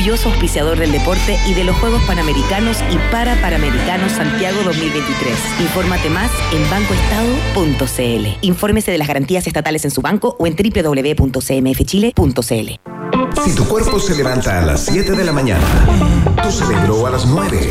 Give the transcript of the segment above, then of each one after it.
orgulloso auspiciador del deporte y de los Juegos Panamericanos y para Panamericanos Santiago 2023. Infórmate más en bancoestado.cl. Infórmese de las garantías estatales en su banco o en www.cmfchile.cl. Si tu cuerpo se levanta a las 7 de la mañana, tu cerebro a las 9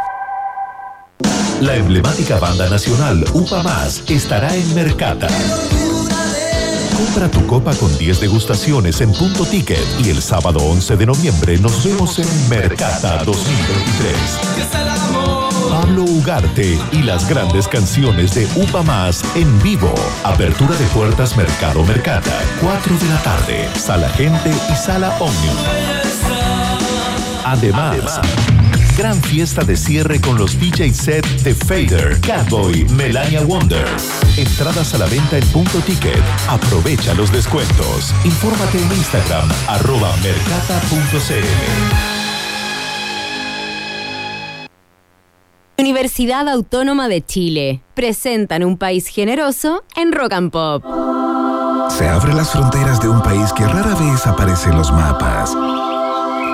La emblemática banda nacional UPA Más estará en Mercata. Compra tu copa con 10 degustaciones en punto ticket y el sábado 11 de noviembre nos vemos en Mercata 2023. Pablo Ugarte y las grandes canciones de Upa Más en vivo. Apertura de puertas Mercado Mercata, 4 de la tarde. Sala Gente y Sala Omnium. Además, gran fiesta de cierre con los DJ set de Fader, Catboy, Melania Wonder. Entradas a la venta en punto ticket. Aprovecha los descuentos. Infórmate en Instagram, arroba mercata.cl. Universidad Autónoma de Chile. Presentan un país generoso en Rock and Pop. Se abren las fronteras de un país que rara vez aparece en los mapas.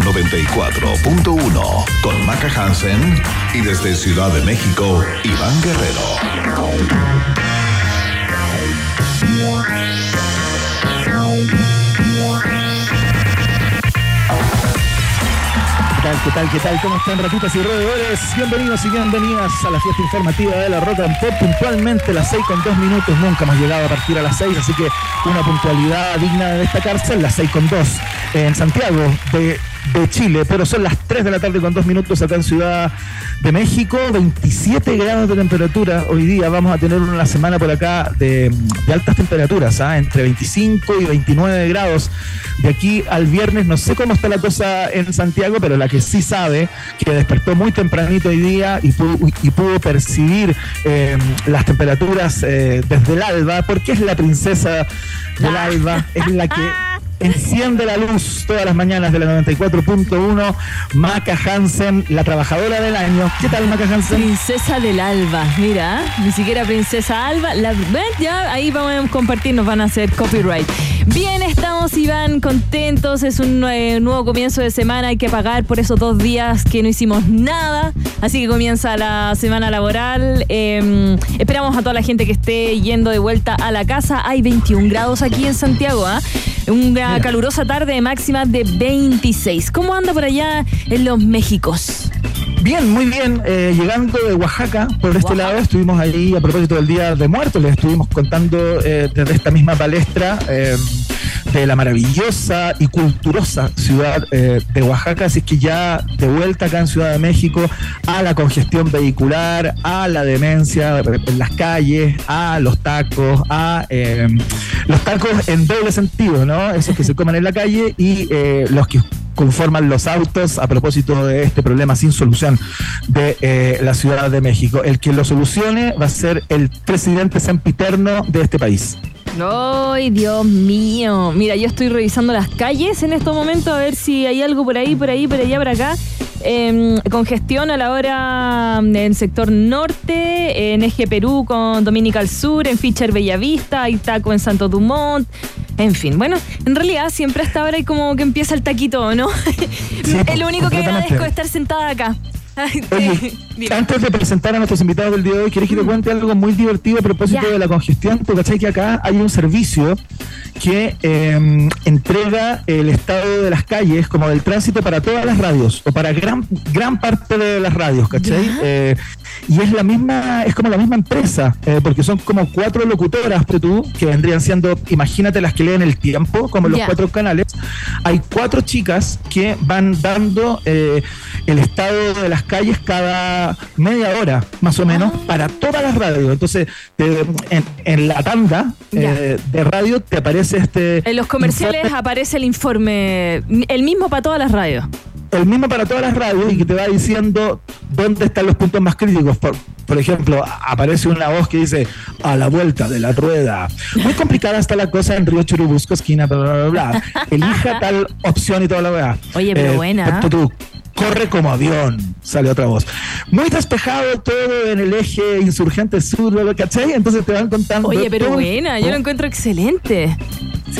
94.1 con Maca Hansen y desde Ciudad de México, Iván Guerrero. ¿Qué tal, qué tal, qué tal? ¿Cómo están, ratitas y roedores? Bienvenidos y bienvenidas a la fiesta informativa de la Rock and Pop. Puntualmente las 6 con 2 minutos. Nunca hemos llegado a partir a las 6, así que una puntualidad digna de destacarse. Las 6 con 2 en Santiago de, de Chile, pero son las 3 de la tarde con 2 minutos acá en Ciudad de México. 27 grados de temperatura. Hoy día vamos a tener una semana por acá de, de altas temperaturas, ¿ah? entre 25 y 29 grados. De aquí al viernes, no sé cómo está la cosa en Santiago, pero la que sí sabe que despertó muy tempranito hoy día y pudo, y pudo percibir eh, las temperaturas eh, desde el alba, porque es la princesa del alba, es la que enciende la luz todas las mañanas de la 94.1, Maca Hansen, la trabajadora del año. ¿Qué tal, Maca Hansen? Princesa del Alba, mira, ni siquiera Princesa Alba. La, ya ahí vamos a compartir, nos van a hacer copyright. Bien, estamos, Iván, contentos. Es un nue- nuevo comienzo de semana. Hay que pagar por esos dos días que no hicimos nada. Así que comienza la semana laboral. Eh, esperamos a toda la gente que esté yendo de vuelta a la casa. Hay 21 grados aquí en Santiago, ¿ah? Una calurosa tarde máxima de 26. ¿Cómo anda por allá en los Méxicos? Bien, muy bien. Eh, llegando de Oaxaca, por este lado, estuvimos ahí a propósito del Día de Muertos, les estuvimos contando eh, desde esta misma palestra eh, de la maravillosa y culturosa ciudad eh, de Oaxaca. Así que ya de vuelta acá en Ciudad de México a la congestión vehicular, a la demencia en las calles, a los tacos, a eh, los tacos en doble sentido, ¿no? Esos que se comen en la calle y eh, los que conforman los autos a propósito de este problema sin solución de eh, la Ciudad de México. El que lo solucione va a ser el presidente sempiterno de este país. ¡Ay, Dios mío! Mira, yo estoy revisando las calles en estos momentos a ver si hay algo por ahí, por ahí, por allá, por acá. Eh, congestión a la hora en el sector norte, en Eje Perú con Dominica al sur, en Fischer Bellavista, hay taco en Santo Dumont. En fin, bueno, en realidad siempre hasta ahora hay como que empieza el taquito, ¿no? es lo único que agradezco de estar sentada acá. Ay, Oye, dime. antes de presentar a nuestros invitados del día de hoy, ¿quieres que te cuente algo muy divertido a propósito de la congestión? Porque cachai que acá hay un servicio que eh, entrega el estado de las calles como del tránsito para todas las radios o para gran gran parte de las radios, ¿cachai? Eh, y es la misma, es como la misma empresa, eh, porque son como cuatro locutoras, tú, que vendrían siendo, imagínate las que leen el tiempo, como los cuatro canales. Hay cuatro chicas que van dando eh, el estado de las calles cada media hora, más o menos, ah. para todas las radios. Entonces, en, la tanda eh, de radio te aparece este. En los comerciales aparece el informe, el mismo para todas las radios el mismo para todas las radios y que te va diciendo dónde están los puntos más críticos. Por, ejemplo, aparece una voz que dice a la vuelta de la rueda. Muy complicada está la cosa en Río Churubusco, esquina, bla, bla, bla, Elija tal opción y toda la verdad. Oye, pero eh, buena. corre como avión, sale otra voz. Muy despejado todo en el eje insurgente sur, ¿cachai? Entonces te van contando. Oye, pero buena, yo lo encuentro excelente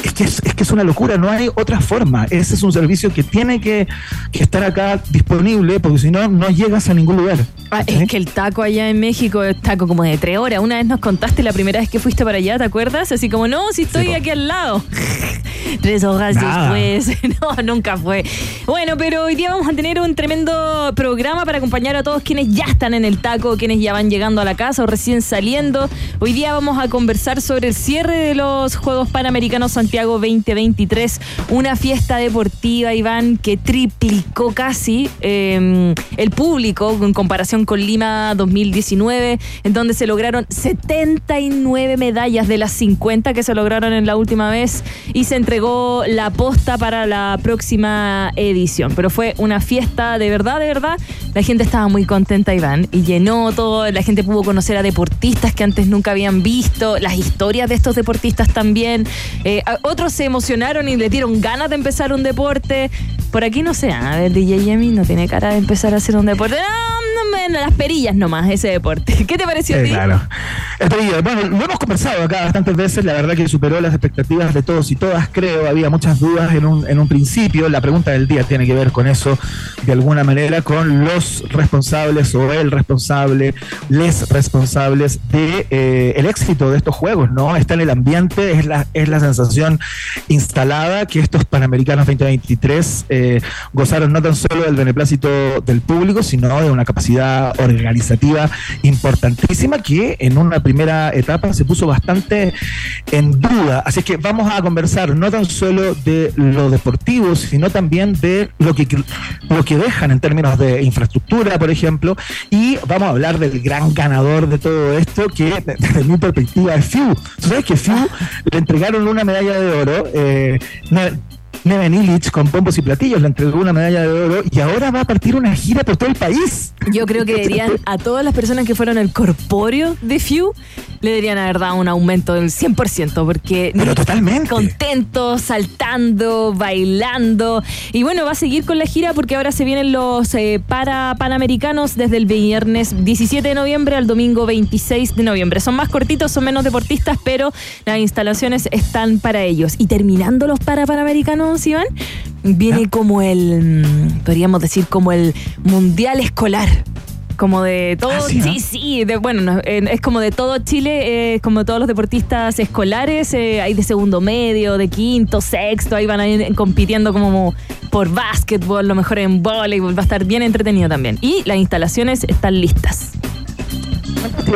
es que es, que es una locura, no hay otra forma. Ese es un servicio que tiene que, estar acá disponible, porque si no, no llegas a ningún lugar. Ah, es que el taco allá en México es taco como de tres horas. Una vez nos contaste la primera vez que fuiste para allá, ¿te acuerdas? Así como, no, si estoy aquí al lado. tres horas después. no, nunca fue. Bueno, pero hoy día vamos a tener un tremendo programa para acompañar a todos quienes ya están en el taco, quienes ya van llegando a la casa o recién saliendo. Hoy día vamos a conversar sobre el cierre de los Juegos Panamericanos Santiago 2023, una fiesta deportiva, Iván, que triplicó casi em, el público en comparación con Lima 2019, en donde se lograron 79 medallas de las 50 que se lograron en la última vez y se entregó la posta para la próxima edición. Pero fue una fiesta de verdad, de verdad. La gente estaba muy contenta, Iván, y llenó todo. La gente pudo conocer a deportistas que antes nunca habían visto, las historias de estos deportistas también. Eh, otros se emocionaron y le dieron ganas de empezar un deporte. Por aquí no sé, a ver, DJ Yemi no tiene cara de empezar a hacer un deporte. No, no, las perillas nomás, ese deporte. ¿Qué te pareció a ti? Claro. Bueno, lo hemos conversado acá bastantes veces, la verdad que superó las expectativas de todos y todas, creo. Había muchas dudas en un, en un principio. La pregunta del día tiene que ver con eso, de alguna manera, con los responsables o el responsable, les responsables de eh, el éxito de estos juegos, ¿no? Está en el ambiente, es la, es la sensación instalada que estos Panamericanos 2023 eh, gozaron no tan solo del beneplácito del público, sino de una capacidad organizativa importantísima que en una primera etapa se puso bastante en duda. Así que vamos a conversar no tan solo de lo deportivo, sino también de lo que, lo que dejan en términos de infraestructura, por ejemplo, y vamos a hablar del gran ganador de todo esto, que desde mi perspectiva es FIU. ¿Tú sabes que FIU le entregaron una medalla de oro? Eh, Neven Illich con pompos y platillos le entregó una medalla de oro y ahora va a partir una gira por todo el país. Yo creo que deberían a todas las personas que fueron el corpóreo de FIU le deberían haber dado un aumento del 100%, porque... Pero totalmente. Contentos, saltando, bailando. Y bueno, va a seguir con la gira porque ahora se vienen los eh, para Panamericanos desde el viernes 17 de noviembre al domingo 26 de noviembre. Son más cortitos, son menos deportistas, pero las instalaciones están para ellos. Y terminando los para Panamericanos, Iván, viene como el, mm, podríamos decir, como el Mundial Escolar como de todo, ah, sí, sí, de, bueno, es como de todo Chile, es como todos los deportistas escolares, eh, hay de segundo medio, de quinto, sexto, ahí van a ir compitiendo como por básquetbol, lo mejor en voleibol, va a estar bien entretenido también. Y las instalaciones están listas.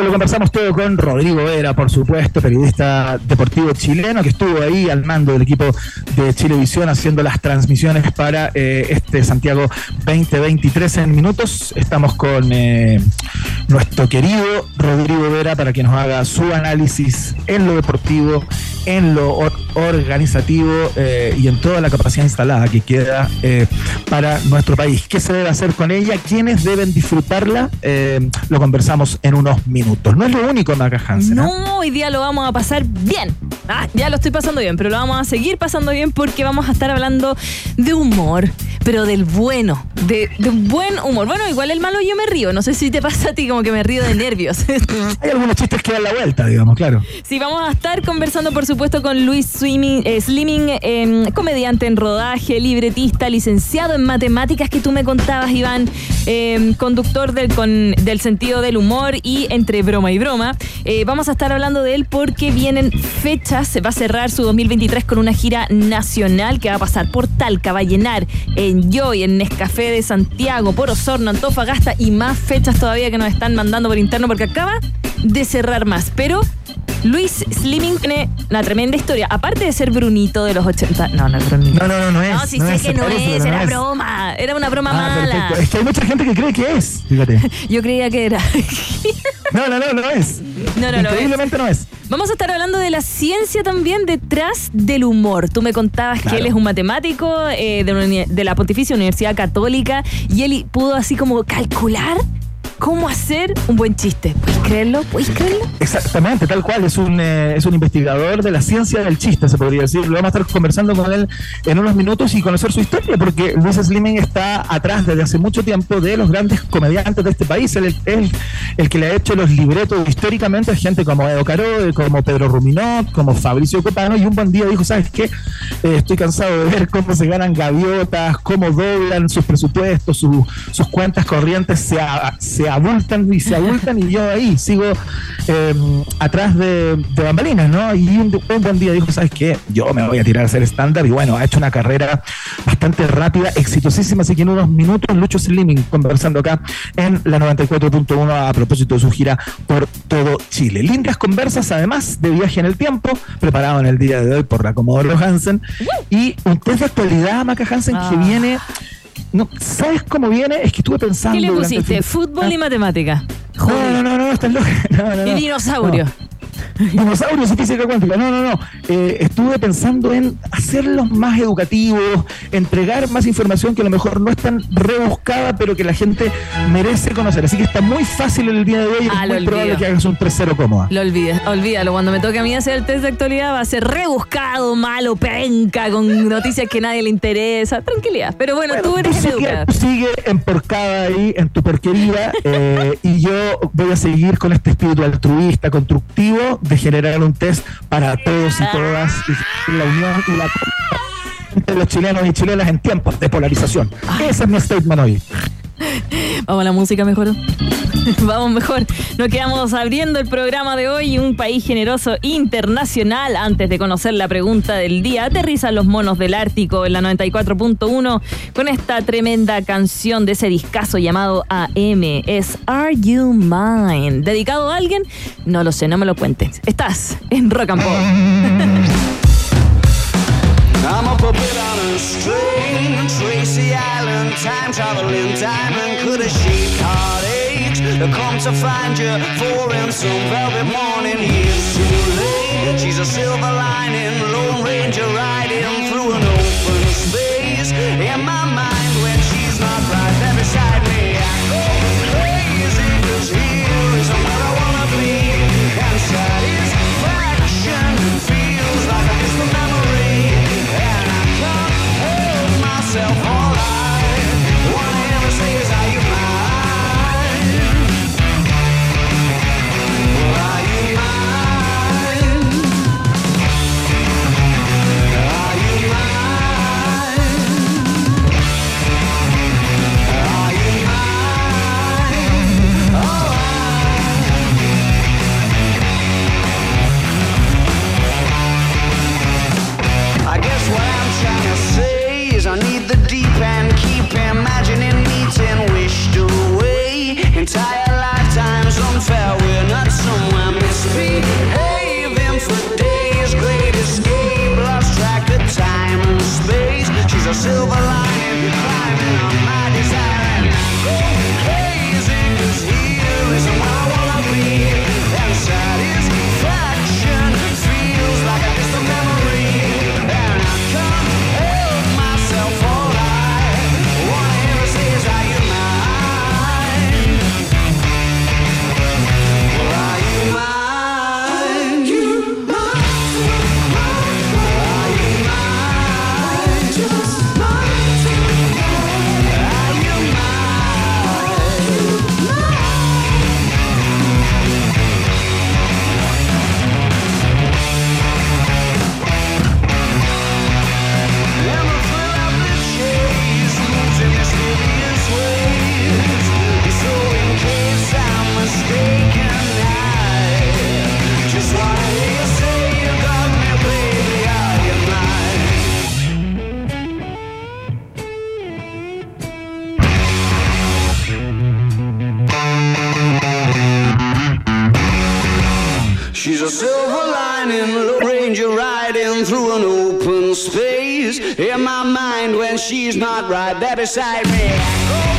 Lo conversamos todo con Rodrigo Vera, por supuesto, periodista deportivo chileno, que estuvo ahí al mando del equipo de Chilevisión haciendo las transmisiones para eh, este Santiago 2023 en minutos. Estamos con eh, nuestro querido Rodrigo Vera para que nos haga su análisis en lo deportivo, en lo organizativo eh, y en toda la capacidad instalada que queda para nuestro país. ¿Qué se debe hacer con ella? ¿Quiénes deben disfrutarla? lo conversamos en unos minutos. No es lo único, Maca Hansen. No, ¿eh? hoy día lo vamos a pasar bien. Ah, ya lo estoy pasando bien, pero lo vamos a seguir pasando bien porque vamos a estar hablando de humor, pero del bueno, de, un buen humor. Bueno, igual el malo yo me río. No sé si te pasa a ti como que me río de nervios. Hay algunos chistes que dan la vuelta, digamos, claro. Sí, vamos a estar conversando, por supuesto, con Luis Swimming, eh, Slimming, em, comediante en rodaje, libretista, licenciado en matemáticas que tú me contabas, Iván, em, conductor del, con, del sentido del humor y entre broma y broma. Eh, vamos a estar hablando de él porque vienen fechas. Se va a cerrar su 2023 con una gira nacional que va a pasar por Talca, va a llenar en Joy, en Nescafé de Santiago, por Osorno, Antofagasta y más fechas todavía que nos están mandando por interno porque acaba de cerrar más. Pero Luis Slimming tiene una tremenda historia. Aparte de ser Brunito de los 80. No, no es Brunito. No, no, no, no es. No, sí no sé es, que no es, era broma. Era una broma Ah, mala. perfecto. Es que hay mucha gente que cree que es. Fíjate. Yo creía que era. No, no, no, no es. No, no, no. Increíblemente no es. Vamos a estar hablando de la ciencia también detrás del humor. Tú me contabas que él es un matemático eh, de, una uni- de la Pontificia Universidad Católica y él pudo así como calcular cómo hacer un buen chiste. ¿Puedes creerlo? ¿Puedes creerlo? Exactamente, tal cual. Es un, eh, es un investigador de la ciencia del chiste, se podría decir. Lo vamos a estar conversando con él en unos minutos y conocer su historia, porque Luis Slimming está atrás desde hace mucho tiempo de los grandes comediantes de este país. Él es el, que le ha hecho los libretos históricamente a gente como Edo Caro, como Pedro Ruminot, como Fabricio Copano. Y un buen día dijo: ¿Sabes qué? Eh, estoy cansado de ver cómo se ganan gaviotas, cómo doblan sus presupuestos, su- sus cuentas corrientes se, a- se abultan y se abultan y yo ahí sigo eh, atrás de, de bambalinas, ¿no? Y un, un buen día dijo, ¿sabes qué? Yo me voy a tirar a hacer estándar y bueno, ha hecho una carrera bastante rápida, exitosísima, así que en unos minutos Lucho Slimming conversando acá en la 94.1 a propósito de su gira por todo Chile. Lindas conversas, además de viaje en el tiempo, preparado en el día de hoy por la Comodoro Hansen y un test de actualidad, Maca Hansen, que Ah. viene... No, ¿Sabes cómo viene? Es que estuve pensando. ¿Qué le pusiste? Fútbol y matemática. No, no, no, no, estás loca. No, no, Y no. dinosaurio. Dinosaurios y física cuántica. No, no, no. Eh, estuve pensando en hacerlos más educativos, entregar más información que a lo mejor no es tan rebuscada, pero que la gente merece conocer. Así que está muy fácil el día de hoy. Ah, es muy probable que hagas un 3-0 cómoda. Lo olvides, olvídalo. Cuando me toque a mí hacer el test de actualidad va a ser rebuscado, malo, penca, con noticias que a nadie le interesa. Tranquilidad. Pero bueno, tú eres el sigue, tú sigue emporcada ahí en tu porquería eh, y yo voy a seguir con este espíritu altruista, constructivo, de generar un test para todos y todas y la unión y la entre los chilenos y chilenas en tiempos de polarización. Ese es mi statement hoy. Vamos a la música mejor. Vamos mejor. Nos quedamos abriendo el programa de hoy. Un país generoso internacional. Antes de conocer la pregunta del día, aterrizan los monos del Ártico en la 94.1 con esta tremenda canción de ese discazo llamado AM. Es Are You Mine? ¿Dedicado a alguien? No lo sé, no me lo cuentes. Estás en Rock and Pop. I'm up a puppet on a string, Tracy Island, time traveling diamond. Could a sheep heartache come to find you for in some velvet morning? Years too late. She's a silver lining, Lone Ranger riding through an open space. In my stranger riding through an open space. In my mind, when she's not right there beside me,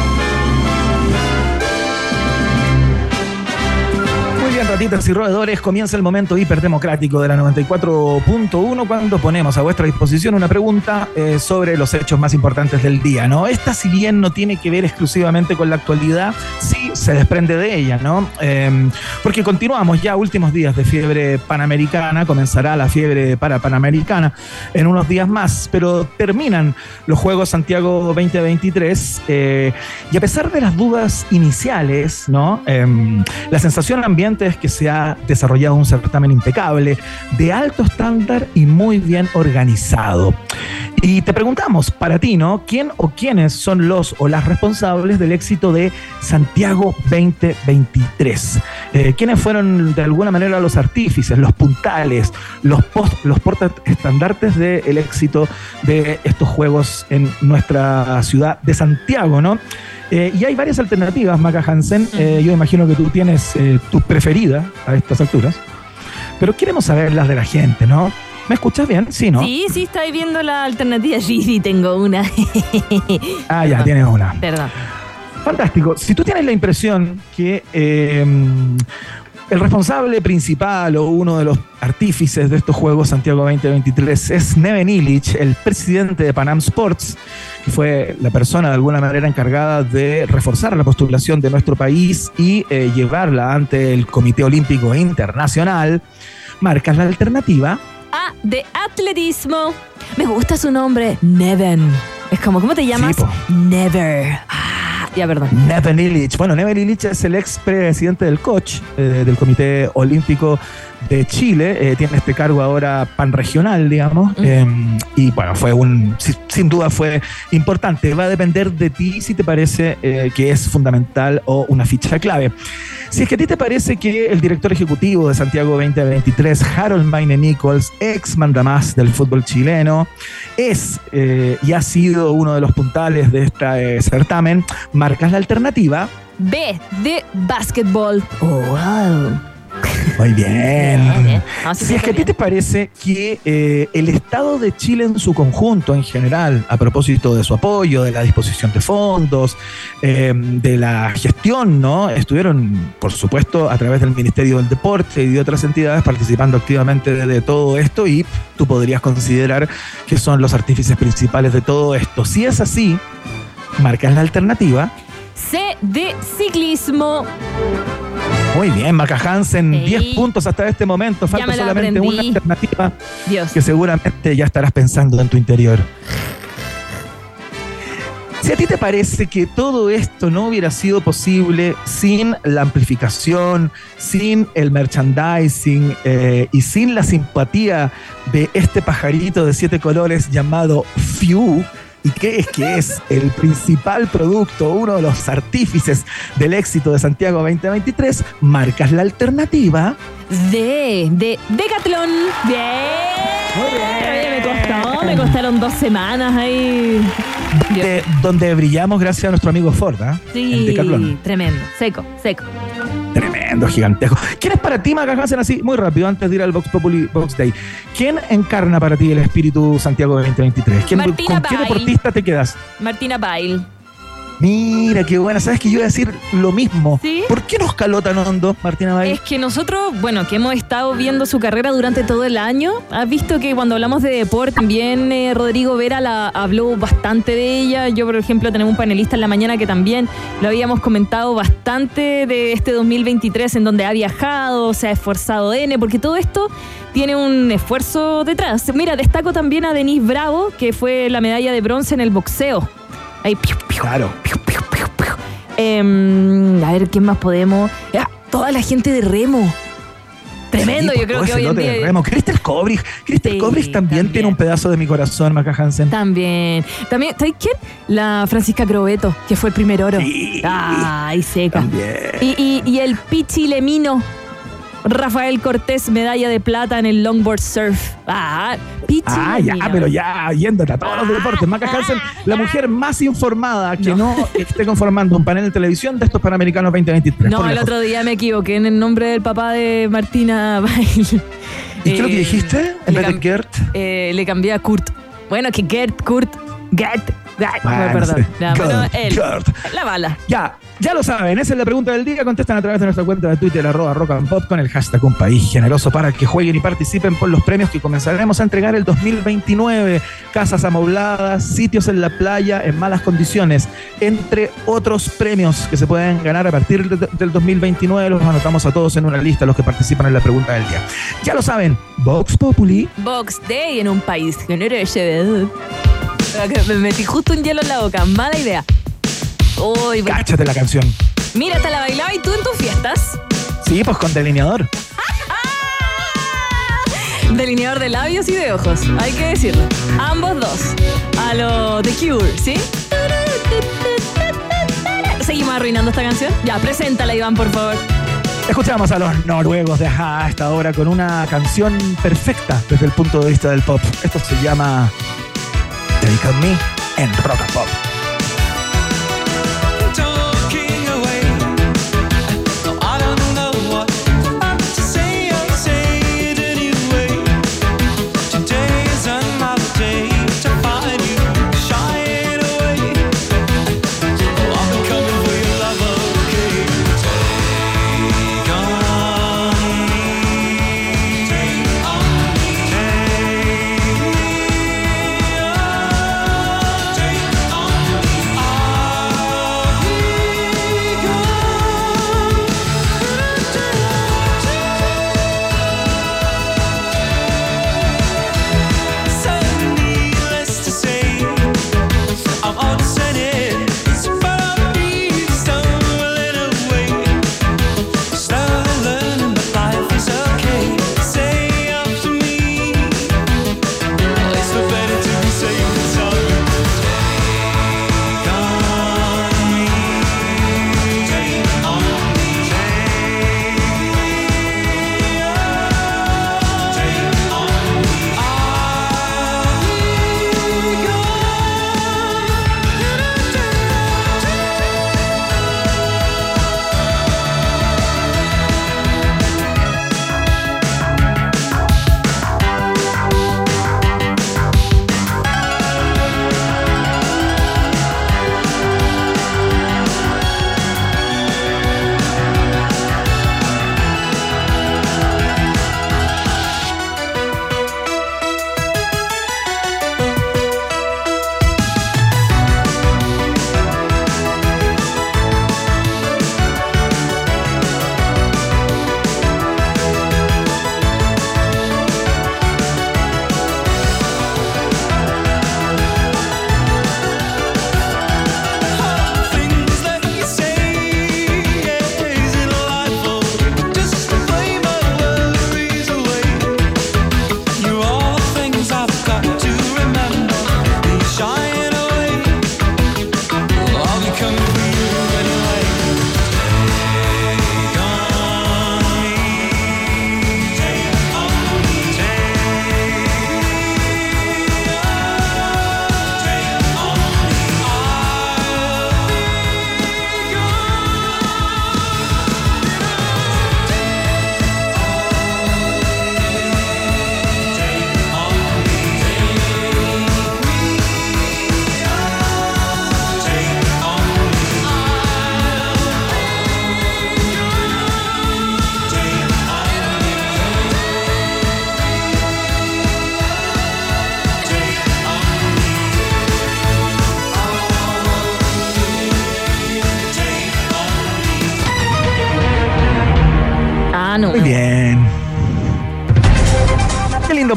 Ratitas y roedores, comienza el momento hiperdemocrático de la 94.1 cuando ponemos a vuestra disposición una pregunta eh, sobre los hechos más importantes del día, ¿no? Esta, si bien no tiene que ver exclusivamente con la actualidad, sí se desprende de ella, ¿no? Eh, porque continuamos ya últimos días de fiebre panamericana, comenzará la fiebre para panamericana en unos días más, pero terminan los Juegos Santiago 2023 eh, y a pesar de las dudas iniciales, ¿no? Em, la sensación ambiente es que se ha desarrollado un certamen impecable, de alto estándar y muy bien organizado. Y te preguntamos, para ti, ¿no? ¿Quién o quiénes son los o las responsables del éxito de Santiago 2023? Eh, ¿Quiénes fueron de alguna manera los artífices, los puntales, los, post, los portaestandartes del éxito de estos juegos en nuestra ciudad de Santiago, ¿no? Eh, y hay varias alternativas, Maca Hansen. Eh, yo imagino que tú tienes eh, tu preferida a estas alturas. Pero queremos saber las de la gente, ¿no? ¿Me escuchas bien? Sí, ¿no? Sí, sí, estoy viendo la alternativa. Sí, sí, tengo una. Ah, ya, tienes una. Perdón. Fantástico. Si tú tienes la impresión que eh, el responsable principal o uno de los artífices de estos Juegos Santiago 2023 es Neven Illich, el presidente de Panam Sports, que fue la persona de alguna manera encargada de reforzar la postulación de nuestro país y eh, llevarla ante el Comité Olímpico Internacional, marcas la alternativa. A de atletismo. Me gusta su nombre, Neven. Es como, ¿cómo te llamas? Never. Ah, ya, perdón. Neven Illich. Bueno, Neven Illich es el ex presidente del COCH, eh, del Comité Olímpico de Chile. Eh, tiene este cargo ahora panregional, digamos. Eh, y bueno, fue un, si- sin duda fue importante. Va a depender de ti si te parece eh, que es fundamental o una ficha clave. Si es que a ti te parece que el director ejecutivo de Santiago 2023, Harold Maine Nichols, ex mandamás del fútbol chileno, es eh, y ha sido uno de los puntales de este certamen, marcas la alternativa. B de básquetbol. Oh, wow. Muy bien. Sí, Si es que a ti te parece que eh, el Estado de Chile en su conjunto, en general, a propósito de su apoyo, de la disposición de fondos, eh, de la gestión, ¿no? Estuvieron, por supuesto, a través del Ministerio del Deporte y de otras entidades participando activamente de, de todo esto y tú podrías considerar que son los artífices principales de todo esto. Si es así, marcas la alternativa. C de ciclismo. Muy bien, Maca Hansen, Sí. 10 puntos hasta este momento. Falta me la solamente aprendí. una alternativa Dios. que seguramente ya estarás pensando en tu interior. Si a ti te parece que todo esto no hubiera sido posible sin la amplificación, sin el merchandising eh, y sin la simpatía de este pajarito de siete colores llamado Fiu, y que es que es el principal producto, uno de los artífices del éxito de Santiago 2023, marcas la alternativa. D de Decathlon. Bien. Muy bien. Me costó, me costaron dos semanas ahí. De- donde brillamos gracias a nuestro amigo Ford. En Sí, tremendo, seco, seco. Tremendo, gigantesco. ¿Quién es para ti, Hansen, así, muy rápido, antes de ir al Vox Populi Vox Day? ¿Quién encarna para ti el espíritu Santiago 2023? ¿Quién, Martina ¿Con qué Bail. deportista te quedas? Martina Bail. Mira, qué buena. ¿Sabes que yo iba a decir lo mismo? ¿Sí? ¿Por qué nos caló tan hondo, Martina Bay? Es que nosotros, bueno, que hemos estado viendo su carrera durante todo el año, has visto que cuando hablamos de deporte, también eh, Rodrigo Vera la, habló bastante de ella. Yo, por ejemplo, tenemos un panelista en la mañana que también lo habíamos comentado bastante de este 2023, en donde ha viajado, se ha esforzado N, porque todo esto tiene un esfuerzo detrás. Mira, destaco también a Denise Bravo, que fue la medalla de bronce en el boxeo. Ahí, piu, piu, Claro. piu. Em, a ver, ¿quién más podemos? Ya, toda la gente de remo. Tremendo, Sí, yo creo que hoy en día. remo. Crystal Kobrich. Crystal Sí, Kobrich también, también. tiene un pedazo de mi corazón, Maca Hansen. También. También, ¿sabes quién? La Francisca Crobeto, que fue el primer oro. Sí. Ay, seca. También. Y, y- y el Pichi Lemino. Rafael Cortés, medalla de plata en el longboard surf. Ah, Ah, ya, pero ya, yéndote a todos los deportes. Maca Hansen, la mujer más informada que no, esté conformando un panel de televisión de estos Panamericanos 2023. No, el otro día me equivoqué en el nombre del papá de Martina Bail. ¿Y qué es lo que Eh, dijiste? En vez de Gert. eh, le cambié a Kurt. Bueno, que Gert, Kurt, Gert. Ay, perdón. Ya, bueno, él. La bala. Ya, ya lo saben, esa es la pregunta del día. Contestan a través de nuestra cuenta de Twitter, arroba rock and pop, con el hashtag un país generoso para que jueguen y participen por los premios que comenzaremos a entregar el 2029. Casas amobladas, sitios en la playa en malas condiciones, entre otros premios que se pueden ganar a partir de- del 2029. Los anotamos a todos en una lista, los que participan en la pregunta del día. Ya lo saben, Vox Populi. Box Day en un país generoso. Me metí justo un hielo en la boca. Mala idea. Uy, bueno. Cáchate la canción. Mira, hasta la bailaba y tú en tus fiestas. Sí, pues con delineador. Delineador de labios y de ojos, hay que decirlo. Ambos dos. A lo The Cure, ¿sí? ¿Seguimos arruinando esta canción? Ya, preséntala, Iván, por favor. Escuchamos a los noruegos de Aja a esta hora con una canción perfecta desde el punto de vista del pop. Esto se llama Take On Me en Rock and Pop.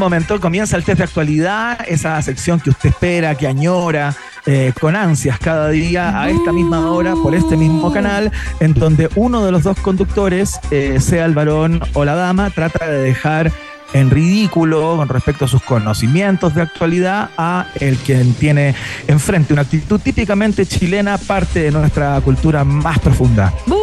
Momento. Comienza el test de actualidad, esa sección que usted espera, que añora. eh, con ansias cada día a esta misma hora por este mismo canal en donde uno de los dos conductores eh, sea el varón o la dama trata de dejar en ridículo con respecto a sus conocimientos de actualidad a el quien tiene enfrente una actitud típicamente chilena parte de nuestra cultura más profunda ¡Bú!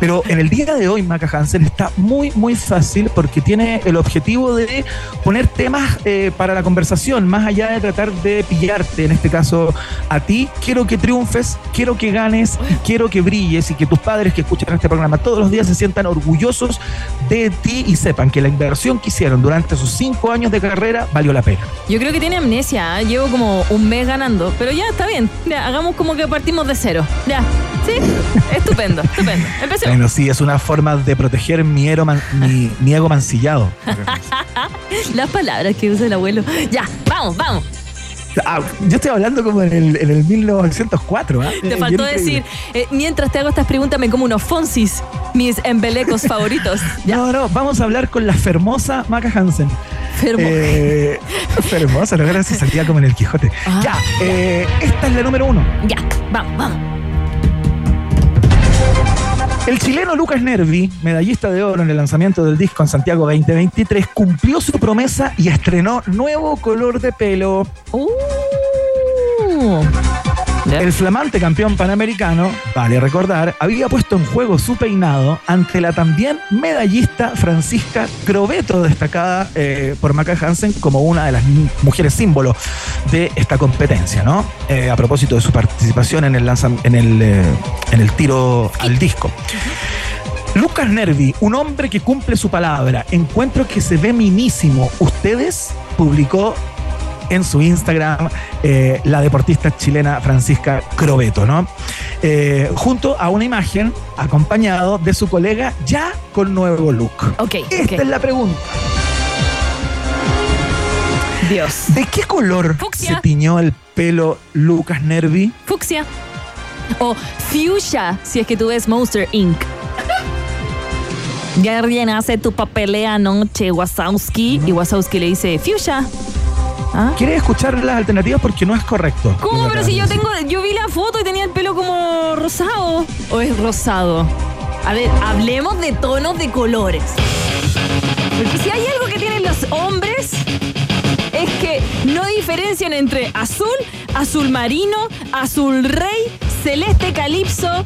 Pero en el día de hoy, Maca Hansen está muy, muy fácil porque tiene el objetivo de poner temas eh, para la conversación, más allá de tratar de pillarte, en este caso a ti. Quiero que triunfes, quiero que ganes quiero que brilles y que tus padres que escuchan este programa todos los días se sientan orgullosos de ti y sepan que la inversión que hicieron durante sus cinco años de carrera valió la pena. Yo creo que tiene amnesia. ¿eh? Llevo como un mes ganando. Pero ya está bien. Hagamos como que partimos de cero. Ya. Sí. Estupendo, estupendo. Empecemos. Bueno, sí, es una forma de proteger mi, ero man- mi, mi ego mancillado. Las palabras que usa el abuelo. Ya, vamos, vamos. Ah, yo estoy hablando como en el, en el 1904. ¿ah? Te Eh, faltó bien decir, eh, mientras te hago estas preguntas, me como unos fonsis, mis embelecos favoritos. Ya, No, no, vamos a hablar con la fermosa Maca Hansen. fermo. Eh, fermosa, la verdad se salía como en el Quijote. Ah. Ya, eh, esta es la número uno. Ya, vamos, vamos. El chileno Lucas Nervi, medallista de oro en el lanzamiento del disco en Santiago 2023, cumplió su promesa y estrenó nuevo color de pelo. Uh. El flamante campeón panamericano, vale recordar, había puesto en juego su peinado ante la también medallista Francisca Crobeto, destacada eh, por Maca Hansen como una de las mujeres símbolo de esta competencia, ¿no? Eh, a propósito de su participación en el, lanzam- en el, eh, en el tiro al disco. Lucas Nervi, un hombre que cumple su palabra, encuentro que se ve minísimo. Ustedes publicó en su Instagram eh, la deportista chilena Francisca Crobeto, ¿no? Eh, junto a una imagen acompañado de su colega ya con nuevo look. Ok, Esta es la pregunta. Dios. ¿De qué color se tiñó el pelo Lucas Nervi? Fucsia. O fuchsia, si es que tú ves Monster Inc. Ya rellenaste tu papelea anoche, Wasowski. Y Wasowski le dice, fuchsia. ¿Ah? ¿Quieres escuchar las alternativas? Porque no es correcto. ¿Cómo? Pero si yo tengo, yo vi la foto y tenía el pelo como rosado. ¿O es rosado? A ver, hablemos de tonos de colores. Porque si hay algo que tienen los hombres es que no diferencian entre azul, azul marino, azul rey, celeste calipso,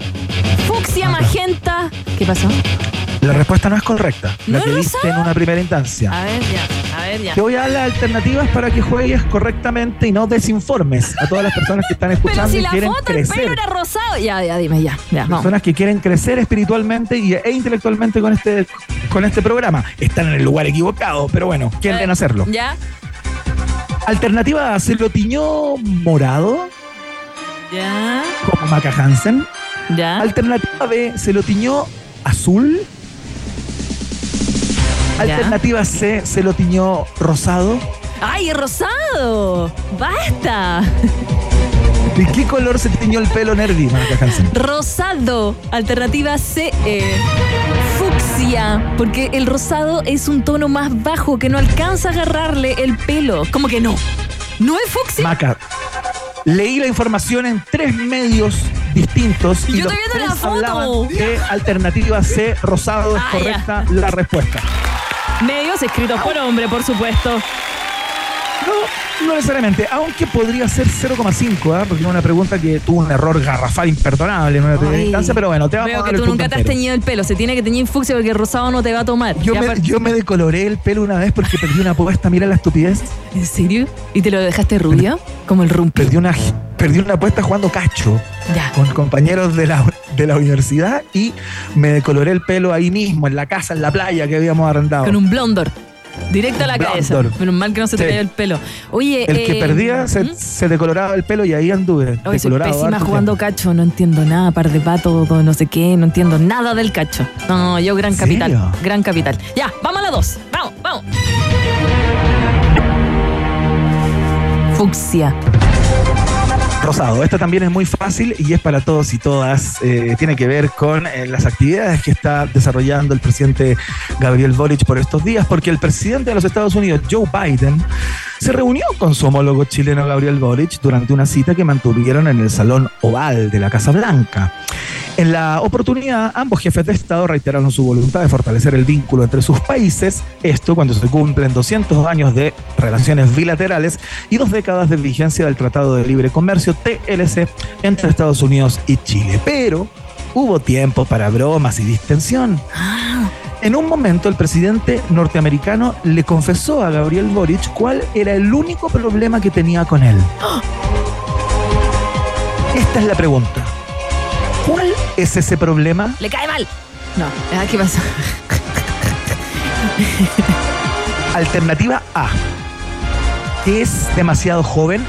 fucsia magenta. ¿Qué pasó? La respuesta no es correcta. ¿No La es que en una primera instancia. A ver ya, ver ya. Te voy a dar las alternativas para que juegues correctamente y no desinformes a todas las personas que están Pero escuchando si y la quieren foto, el crecer. pelo era rosado. Ya, ya, dime, ya. Ya, vamos. Personas que quieren crecer espiritualmente y, e intelectualmente con este, con este programa. Están en el lugar equivocado, pero bueno, quieren Eh, hacerlo. Ya, Alternativa A, se lo tiñó morado, ya, como Maca Hansen. ya. Alternativa B, se lo tiñó azul. Alternativa C, se lo tiñó rosado. ¡Ay, es rosado! ¡Basta! ¿De qué color se tiñó el pelo Nervi? Rosado. Alternativa C. eh, fucsia. Porque el rosado es un tono más bajo que no alcanza a agarrarle el pelo. ¿Cómo que no? ¿No es fucsia? Maca, leí la información en tres medios distintos y Yo los estoy viendo tres la foto. hablaban alternativa C, rosado, es Ah, correcta la respuesta. Medios escritos por hombre, por supuesto. No, no necesariamente, aunque podría ser 0,5, ¿ah? porque es una pregunta que tuvo un error garrafal imperdonable en una primera instancia, pero bueno, te vamos Veo a dar que tú nunca te has teñido el pelo. Se tiene que teñir fucsia porque el rosado no te va a tomar. Me, yo me decoloré el pelo una vez porque perdí una apuesta, mira la estupidez. ¿En serio? ¿Y te lo dejaste rubio? Como el rumpi. Perdí una, perdí una apuesta jugando cacho Ya. con compañeros de la, de la universidad y me decoloré el pelo ahí mismo, en la casa, en la playa que habíamos arrendado. Con un blondor. Directo a la Blondor. cabeza. Menos mal que no se te Sí. cayó el pelo. Oye, El que eh, perdía se, ¿mm? se decoloraba el pelo y ahí anduve. Oye, soy pésima jugando tiempo. cacho, no entiendo nada, par de pato, no sé qué, no entiendo nada del cacho. No, yo gran ¿En capital, serio? gran capital. Ya, vamos a la dos, vamos, vamos. Fucsia. Rosado. Esta también es muy fácil y es para todos y todas. Eh, tiene que ver con eh, las actividades que está desarrollando el presidente Gabriel Boric por estos días, porque el presidente de los Estados Unidos, Joe Biden, se reunió con su homólogo chileno Gabriel Boric durante una cita que mantuvieron en el Salón Oval de la Casa Blanca. En la oportunidad, ambos jefes de Estado reiteraron su voluntad de fortalecer el vínculo entre sus países, esto cuando se cumplen 200 años de relaciones bilaterales y dos décadas de vigencia del Tratado de Libre Comercio TLC entre Estados Unidos y Chile. Pero hubo tiempo para bromas y distensión. En un momento, el presidente norteamericano le confesó a Gabriel Boric cuál era el único problema que tenía con él. Esta es la pregunta. ¿Cuál es ese problema? Le cae mal. No, ah, ¿qué pasa? Alternativa A. Es demasiado joven.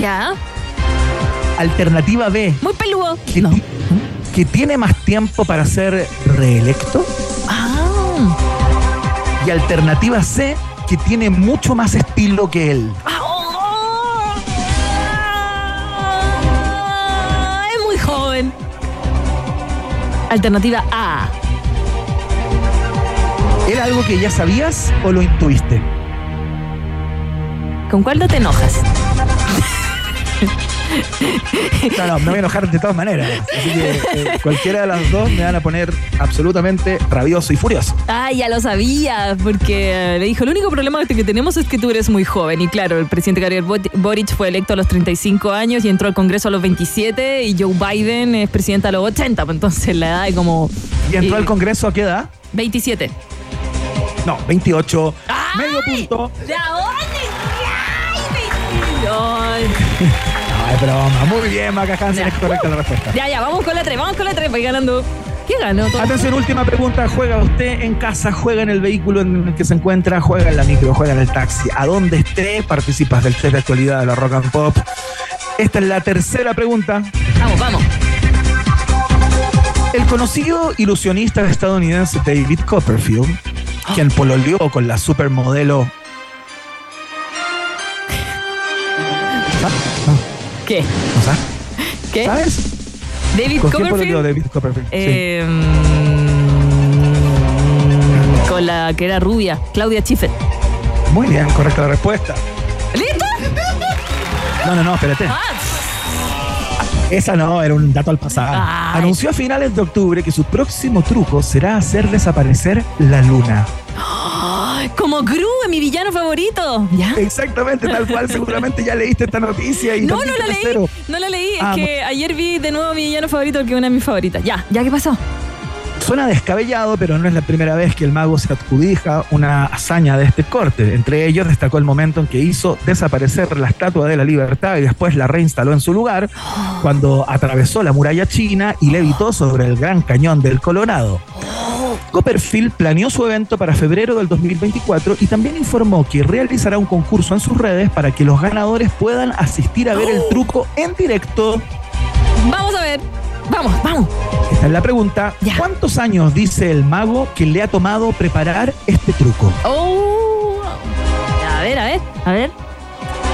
Ya. Alternativa B. Muy peludo. Que, No. que tiene más tiempo para ser reelecto. Y alternativa C. Que tiene mucho más estilo que él. Es muy joven. Alternativa A. ¿Era algo que ya sabías o lo intuiste? ¿Con cuál no te enojas? No, no, me voy a enojar de todas maneras. Así que eh, cualquiera de las dos me van a poner absolutamente rabioso y furioso. Ah, ya lo sabía, porque eh, le dijo, el único problema que tenemos es que tú eres muy joven. Y claro, el presidente Gabriel Bo- Boric fue electo a los 35 años y entró al Congreso a los 27 y Joe Biden es presidente a los 80, pues entonces la edad es como... ¿Y entró eh, al Congreso a qué edad? 27. No, 28. Medio punto. ¿De dónde? ¡Ay, Ay, broma. Muy bien, Maca Hansen, es correcta la respuesta. Ya, ya, vamos con la 3, vamos con la 3, voy ganando. ¿Qué ganó? todo? Atención, última pregunta. ¿Juega usted en casa? ¿Juega en el vehículo en el que se encuentra? ¿Juega en la micro? ¿Juega en el taxi? ¿A dónde esté? Participas del test de actualidad de la Rock and Pop. Esta es la tercera pregunta. Vamos, vamos. El conocido ilusionista estadounidense David Copperfield, quien pololeó con la supermodelo. ¿Qué? ¿No sabes? ¿Qué? ¿Sabes? David ¿Con quién Copperfield. David Copperfield? Eh, mm, Con la que era rubia, Claudia Schiffer. Muy bien, correcta la respuesta. ¿Listo? No, no, no, espérate. Ah, Esa no, era un dato al pasado. Ay. Anunció a finales de octubre que su próximo truco será hacer desaparecer la luna. Como Gru, mi villano favorito. ¿Ya? Exactamente, tal cual. Seguramente ya leíste esta noticia y No, no la leí. No la leí. Ah, es que ayer vi de nuevo mi villano favorito, que es una de mis favoritas. Ya, ¿ya qué pasó? Suena descabellado, pero no es la primera vez que el mago se adjudica una hazaña de este corte. Entre ellos destacó el momento en que hizo desaparecer la Estatua de la Libertad y después la reinstaló en su lugar, cuando atravesó la muralla china y levitó sobre el Gran Cañón del Colorado. Copperfield planeó su evento para febrero del 2024 y también informó que realizará un concurso en sus redes para que los ganadores puedan asistir a ver el truco en directo. Vamos a ver. Vamos, vamos. Esta es la pregunta. Ya. ¿Cuántos años dice el mago que le ha tomado preparar este truco? Oh. A ver, a ver, a ver.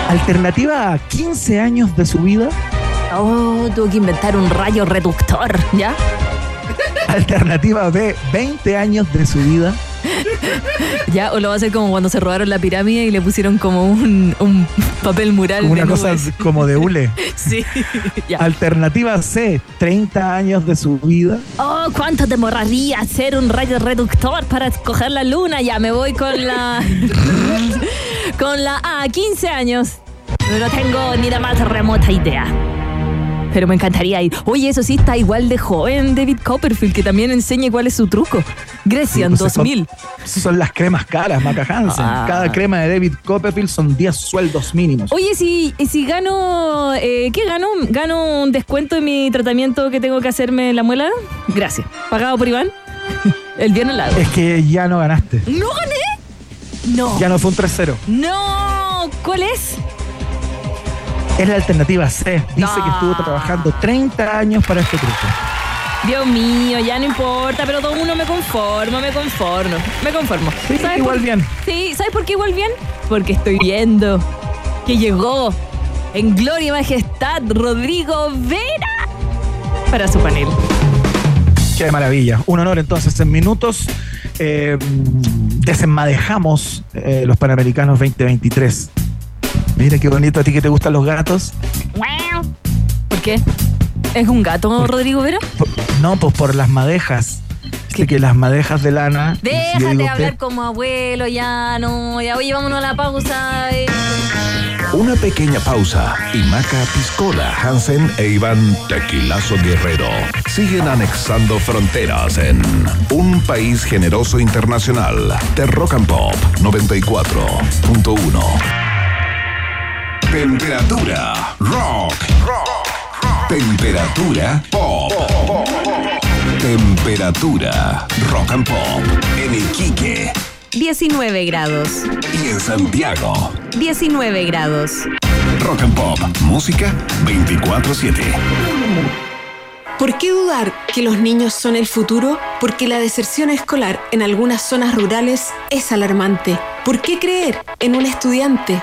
Alternativa a 15 años de su vida. Oh, tuve que inventar un rayo reductor. ¿Ya? Alternativa B, 20 años de su vida. Ya, o lo va a hacer como cuando se robaron la pirámide y le pusieron como un, un papel mural Como de una cosa como de hule. Sí. ya. Alternativa C, 30 años de su vida. Oh, ¿cuánto demoraría hacer un rayo reductor para escoger la luna? Ya me voy con la. con la A, 15 años. No tengo ni la más remota idea. Pero me encantaría ir. Oye, eso sí, está igual de joven David Copperfield, que también enseñe cuál es su truco. Grecian Sí, pues, son- 2000. Son las cremas caras, Maca Hansen. Ah. Cada crema de David Copperfield son 10 sueldos mínimos. Oye, si, si gano. eh, ¿Qué gano? ¿Gano un descuento en mi tratamiento que tengo que hacerme en la muela? Gracias. ¿Pagado por Iván? El viernes la hago. Es que ya no ganaste. ¿No gané? No. Ya no fue un 3-0. No. ¿Cuál es? Es la alternativa C. Dice No. que estuvo trabajando 30 años para este truco. Dios mío, ya no importa, pero todo uno me conformo, me conformo, me conformo. Sí, igual por- bien. Sí, ¿sabes por qué igual bien? Porque estoy viendo que llegó en gloria y majestad, Rodrigo Vera, para su panel. Qué maravilla. Un honor entonces en minutos. Eh, desenmadejamos eh, los Panamericanos 2023. Mira qué bonito a ti que te gustan los gatos. ¿Por qué? ¿Es un gato, Rodrigo Vera? Por- no, pues por las madejas. Viste que las madejas de lana. Déjate digo hablar como abuelo, ya no. Ya, oye, vámonos a la pausa. eh. Una pequeña pausa y Maca Piscola, Hansen e Iván Tequilazo Guerrero siguen anexando fronteras en un país generoso internacional de Rock and Pop 94.1. Temperatura rock. Temperatura pop. Temperatura rock and pop en Iquique 19 grados. y en Santiago. 19 grados. Rock and Pop, música 24/7. ¿Por qué dudar que los niños son el futuro? Porque la deserción escolar en algunas zonas rurales es alarmante. ¿Por qué creer en un estudiante?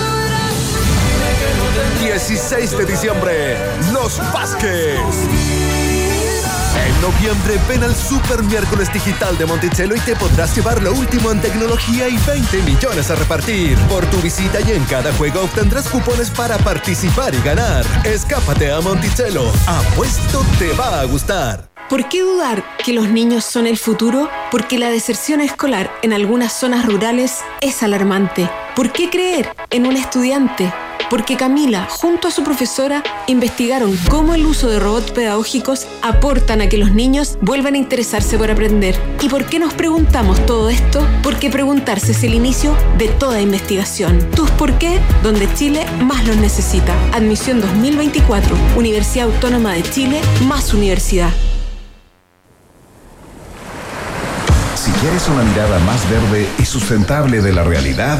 16 de diciembre Los Vázquez en noviembre ven al Super Miércoles Digital de Monticello y te podrás llevar lo último en tecnología y 20 millones a repartir. Por tu visita y en cada juego obtendrás cupones para participar y ganar. Escápate a Monticello. Apuesto te va a gustar. ¿Por qué dudar que los niños son el futuro? Porque la deserción escolar en algunas zonas rurales es alarmante. ¿Por qué creer en un estudiante? Porque Camila, junto a su profesora, investigaron cómo el uso de robots pedagógicos aportan a que los niños vuelvan a interesarse por aprender. ¿Y por qué nos preguntamos todo esto? Porque preguntarse es el inicio de toda investigación. Tus por qué, donde Chile más los necesita. Admisión 2024, Universidad Autónoma de Chile, más universidad. Si quieres una mirada más verde y sustentable de la realidad,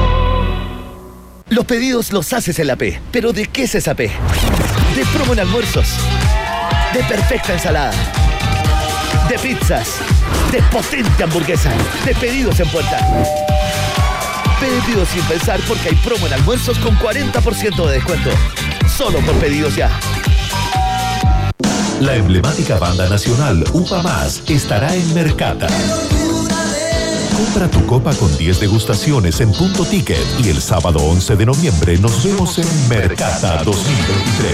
Los pedidos los haces en la P. ¿Pero de qué es esa P? De promo en almuerzos. De perfecta ensalada. De pizzas. De potente hamburguesa. De pedidos en puerta. Pedidos sin pensar porque hay promo en almuerzos con 40% de descuento. Solo por pedidos ya. La emblemática banda nacional UPA Más estará en Mercata. Compra tu copa con 10 degustaciones en punto ticket y el sábado 11 de noviembre nos vemos en Mercata 2023.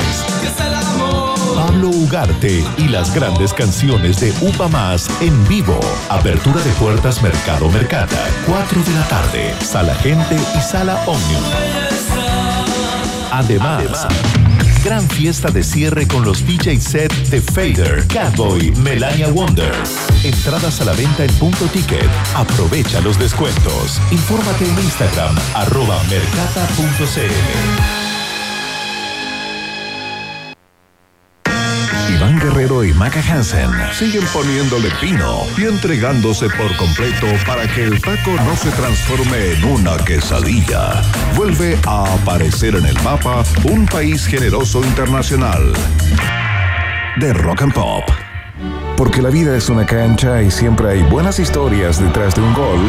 Pablo Ugarte y las grandes canciones de UPA Más en vivo. Apertura de puertas Mercado Mercata, 4 de la tarde. Sala Gente y Sala Omnium. Además, gran fiesta de cierre con los DJ set de Fader, Catboy, Melania Wonder. Entradas a la venta en punto ticket. Aprovecha los descuentos. Infórmate en Instagram, arroba mercata.cl. Y Maca Hansen siguen poniéndole pino y entregándose por completo para que el taco no se transforme en una quesadilla. Vuelve a aparecer en el mapa un país generoso internacional de rock and pop. Porque la vida es una cancha y siempre hay buenas historias detrás de un gol.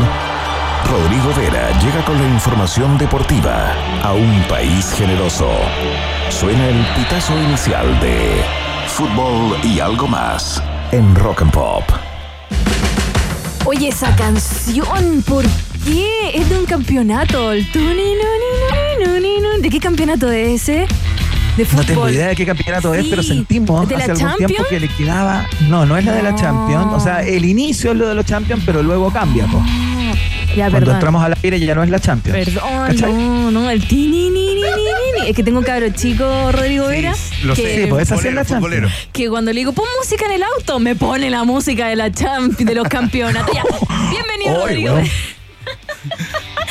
Rodrigo Vera llega con la información deportiva a un país generoso. Suena el pitazo inicial de fútbol y algo más en Rock and Pop. Oye, esa canción, ¿por qué? Es de un campeonato. El. ¿De qué campeonato es ese? de fútbol. No tengo idea de qué campeonato es, pero sentimos ¿De la hace algún tiempo que le quedaba. No, no es la de la. Champions. O sea, el inicio es lo de los Champions, pero luego cambia. po. Ya, Cuando perdón. entramos al aire ya no es la Champions. Perdón, ¿Cachai? no, no, el tini, ni, ni, ni, ni, ni. Es que tengo un cabro chico, Rodrigo Vera, Lo que, sé, Sí, pues esa sí es la. Champions. que cuando le digo, pon música en el auto, me pone la música de la Champions, de los campeonatos. Ya, bienvenido, Oy, Rodrigo weón.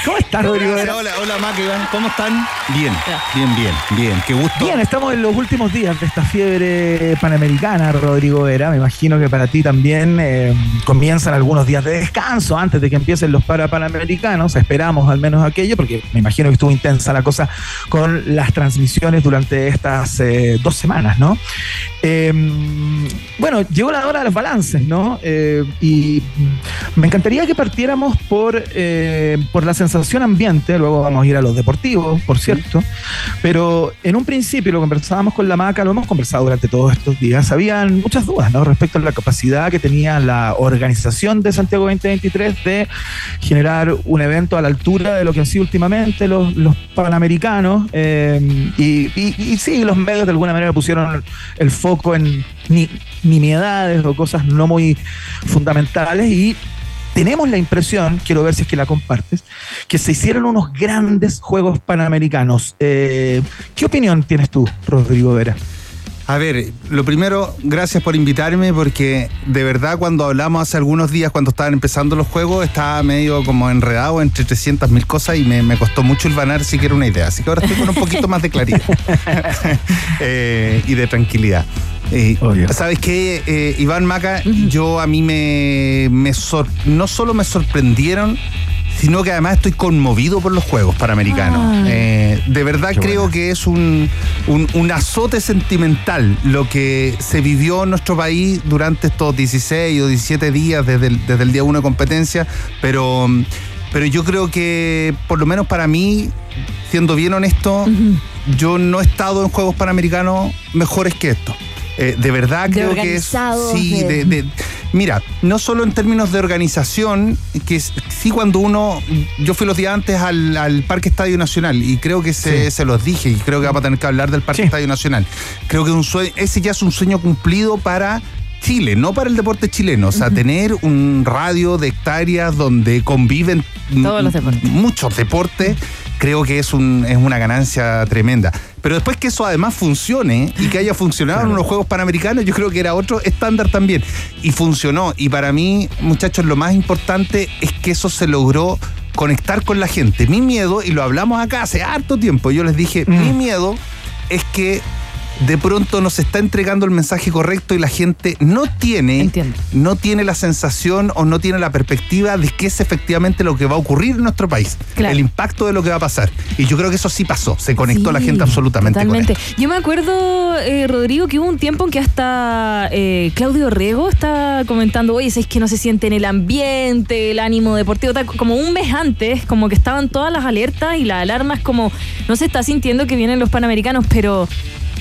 ¿Cómo estás, Rodrigo? Hola, Vera? hola, hola, Mac, Iván. ¿Cómo están? Bien, bien, bien, bien. Qué gusto. Bien, estamos en los últimos días de esta fiebre panamericana, Rodrigo Vera. Me imagino que para ti también eh, comienzan algunos días de descanso antes de que empiecen los parapanamericanos. Esperamos al menos aquello, porque me imagino que estuvo intensa la cosa con las transmisiones durante estas eh, dos semanas, ¿no? Eh, bueno, llegó la hora de los balances, ¿no? Eh, y me encantaría que partiéramos por, eh, por la sensación ambiente, luego vamos a ir a los deportivos, por cierto, pero en un principio lo conversábamos con la MACA, lo hemos conversado durante todos estos días, habían muchas dudas ¿no? respecto a la capacidad que tenía la organización de Santiago 2023 de generar un evento a la altura de lo que han sido últimamente los, panamericanos eh, y, sí, los medios de alguna manera pusieron el foco en ni, nimiedades o cosas no muy fundamentales y tenemos la impresión, quiero ver si es que la compartes, que se hicieron unos grandes Juegos Panamericanos. Eh, ¿Qué opinión tienes tú, Rodrigo Vera? A ver, lo primero, gracias por invitarme porque de verdad cuando hablamos hace algunos días, cuando estaban empezando los juegos, estaba medio como enredado entre 300 mil cosas y me, me costó mucho hilvanar siquiera una idea. Así que ahora estoy con un poquito más de claridad Eh, y de tranquilidad. Eh. ¿Sabes qué, eh, Iván Maca? Yo a mí me, me sor- no solo me sorprendieron, sino que además estoy conmovido por los Juegos Panamericanos. Ah. Eh, de verdad Qué creo que es un, un, un azote sentimental lo que se vivió en nuestro país durante estos 16 o 17 días desde el, desde el día 1 de competencia, pero, pero yo creo que por lo menos para mí, siendo bien honesto, yo no he estado en Juegos Panamericanos mejores que esto. Eh, de verdad De creo que es... Sí, de- de- de- mira, no solo en términos de organización, que es- sí cuando uno... Yo fui los días antes al, al Parque Estadio Nacional y creo que se, Sí. se los dije y creo que vamos a tener que hablar del Parque Sí. Estadio Nacional. Creo que es un sueño, ese ya es un sueño cumplido para... Chile, no para el deporte chileno, o sea, tener un radio de hectáreas donde conviven Todos los deportes. muchos deportes, creo que es, un, es una ganancia tremenda. Pero después que eso además funcione y que haya funcionado en unos Juegos Panamericanos, yo creo que era otro estándar también. Y funcionó. Y para mí, muchachos, lo más importante es que eso se logró conectar con la gente. Mi miedo, y lo hablamos acá hace harto tiempo, yo les dije, Mm. mi miedo es que de pronto nos está entregando el mensaje correcto y la gente no tiene, Entiendo. no tiene la sensación o no tiene la perspectiva de qué es efectivamente lo que va a ocurrir en nuestro país. Claro. El impacto de lo que va a pasar. Y yo creo que eso sí pasó. Se conectó Sí, la gente absolutamente Totalmente. con esto. Yo me acuerdo, eh, Rodrigo, que hubo un tiempo en que hasta eh, Claudio Rego estaba comentando, oye, es que no se siente en el ambiente, el ánimo deportivo, tal, como un mes antes, como que estaban todas las alertas y las alarmas, como no se está sintiendo que vienen los panamericanos, pero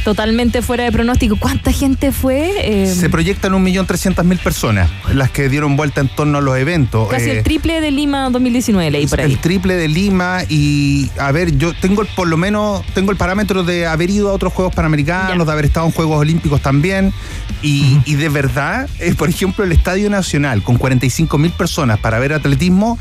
totalmente fuera de pronóstico. ¿Cuánta gente fue? Eh, Se proyectan 1.300.000 personas las que dieron vuelta en torno a los eventos. casi Eh, el triple de Lima 2019, leí por ahí. El triple de Lima y a ver, yo tengo el- por lo menos tengo el parámetro de haber ido a otros Juegos Panamericanos, Ya. de haber estado en Juegos Olímpicos también y, y de verdad, eh, por ejemplo, el Estadio Nacional con 45 mil personas para ver atletismo,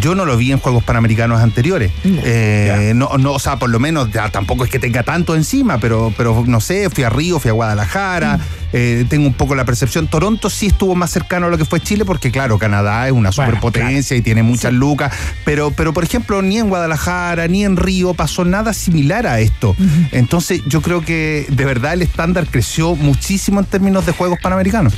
yo no lo vi en Juegos Panamericanos anteriores. Eh, no, no, o sea, por lo menos ya tampoco es que tenga tanto encima, pero, pero no sé, fui a Río, fui a Guadalajara, eh, tengo un poco la percepción. Toronto sí estuvo más cercano a lo que fue Chile, porque claro, Canadá es una Bueno, superpotencia y tiene muchas lucas, pero, pero por ejemplo, ni en Guadalajara ni en Río pasó nada similar a esto. Entonces, yo creo que de verdad el estándar creció muchísimo en términos de Juegos Panamericanos.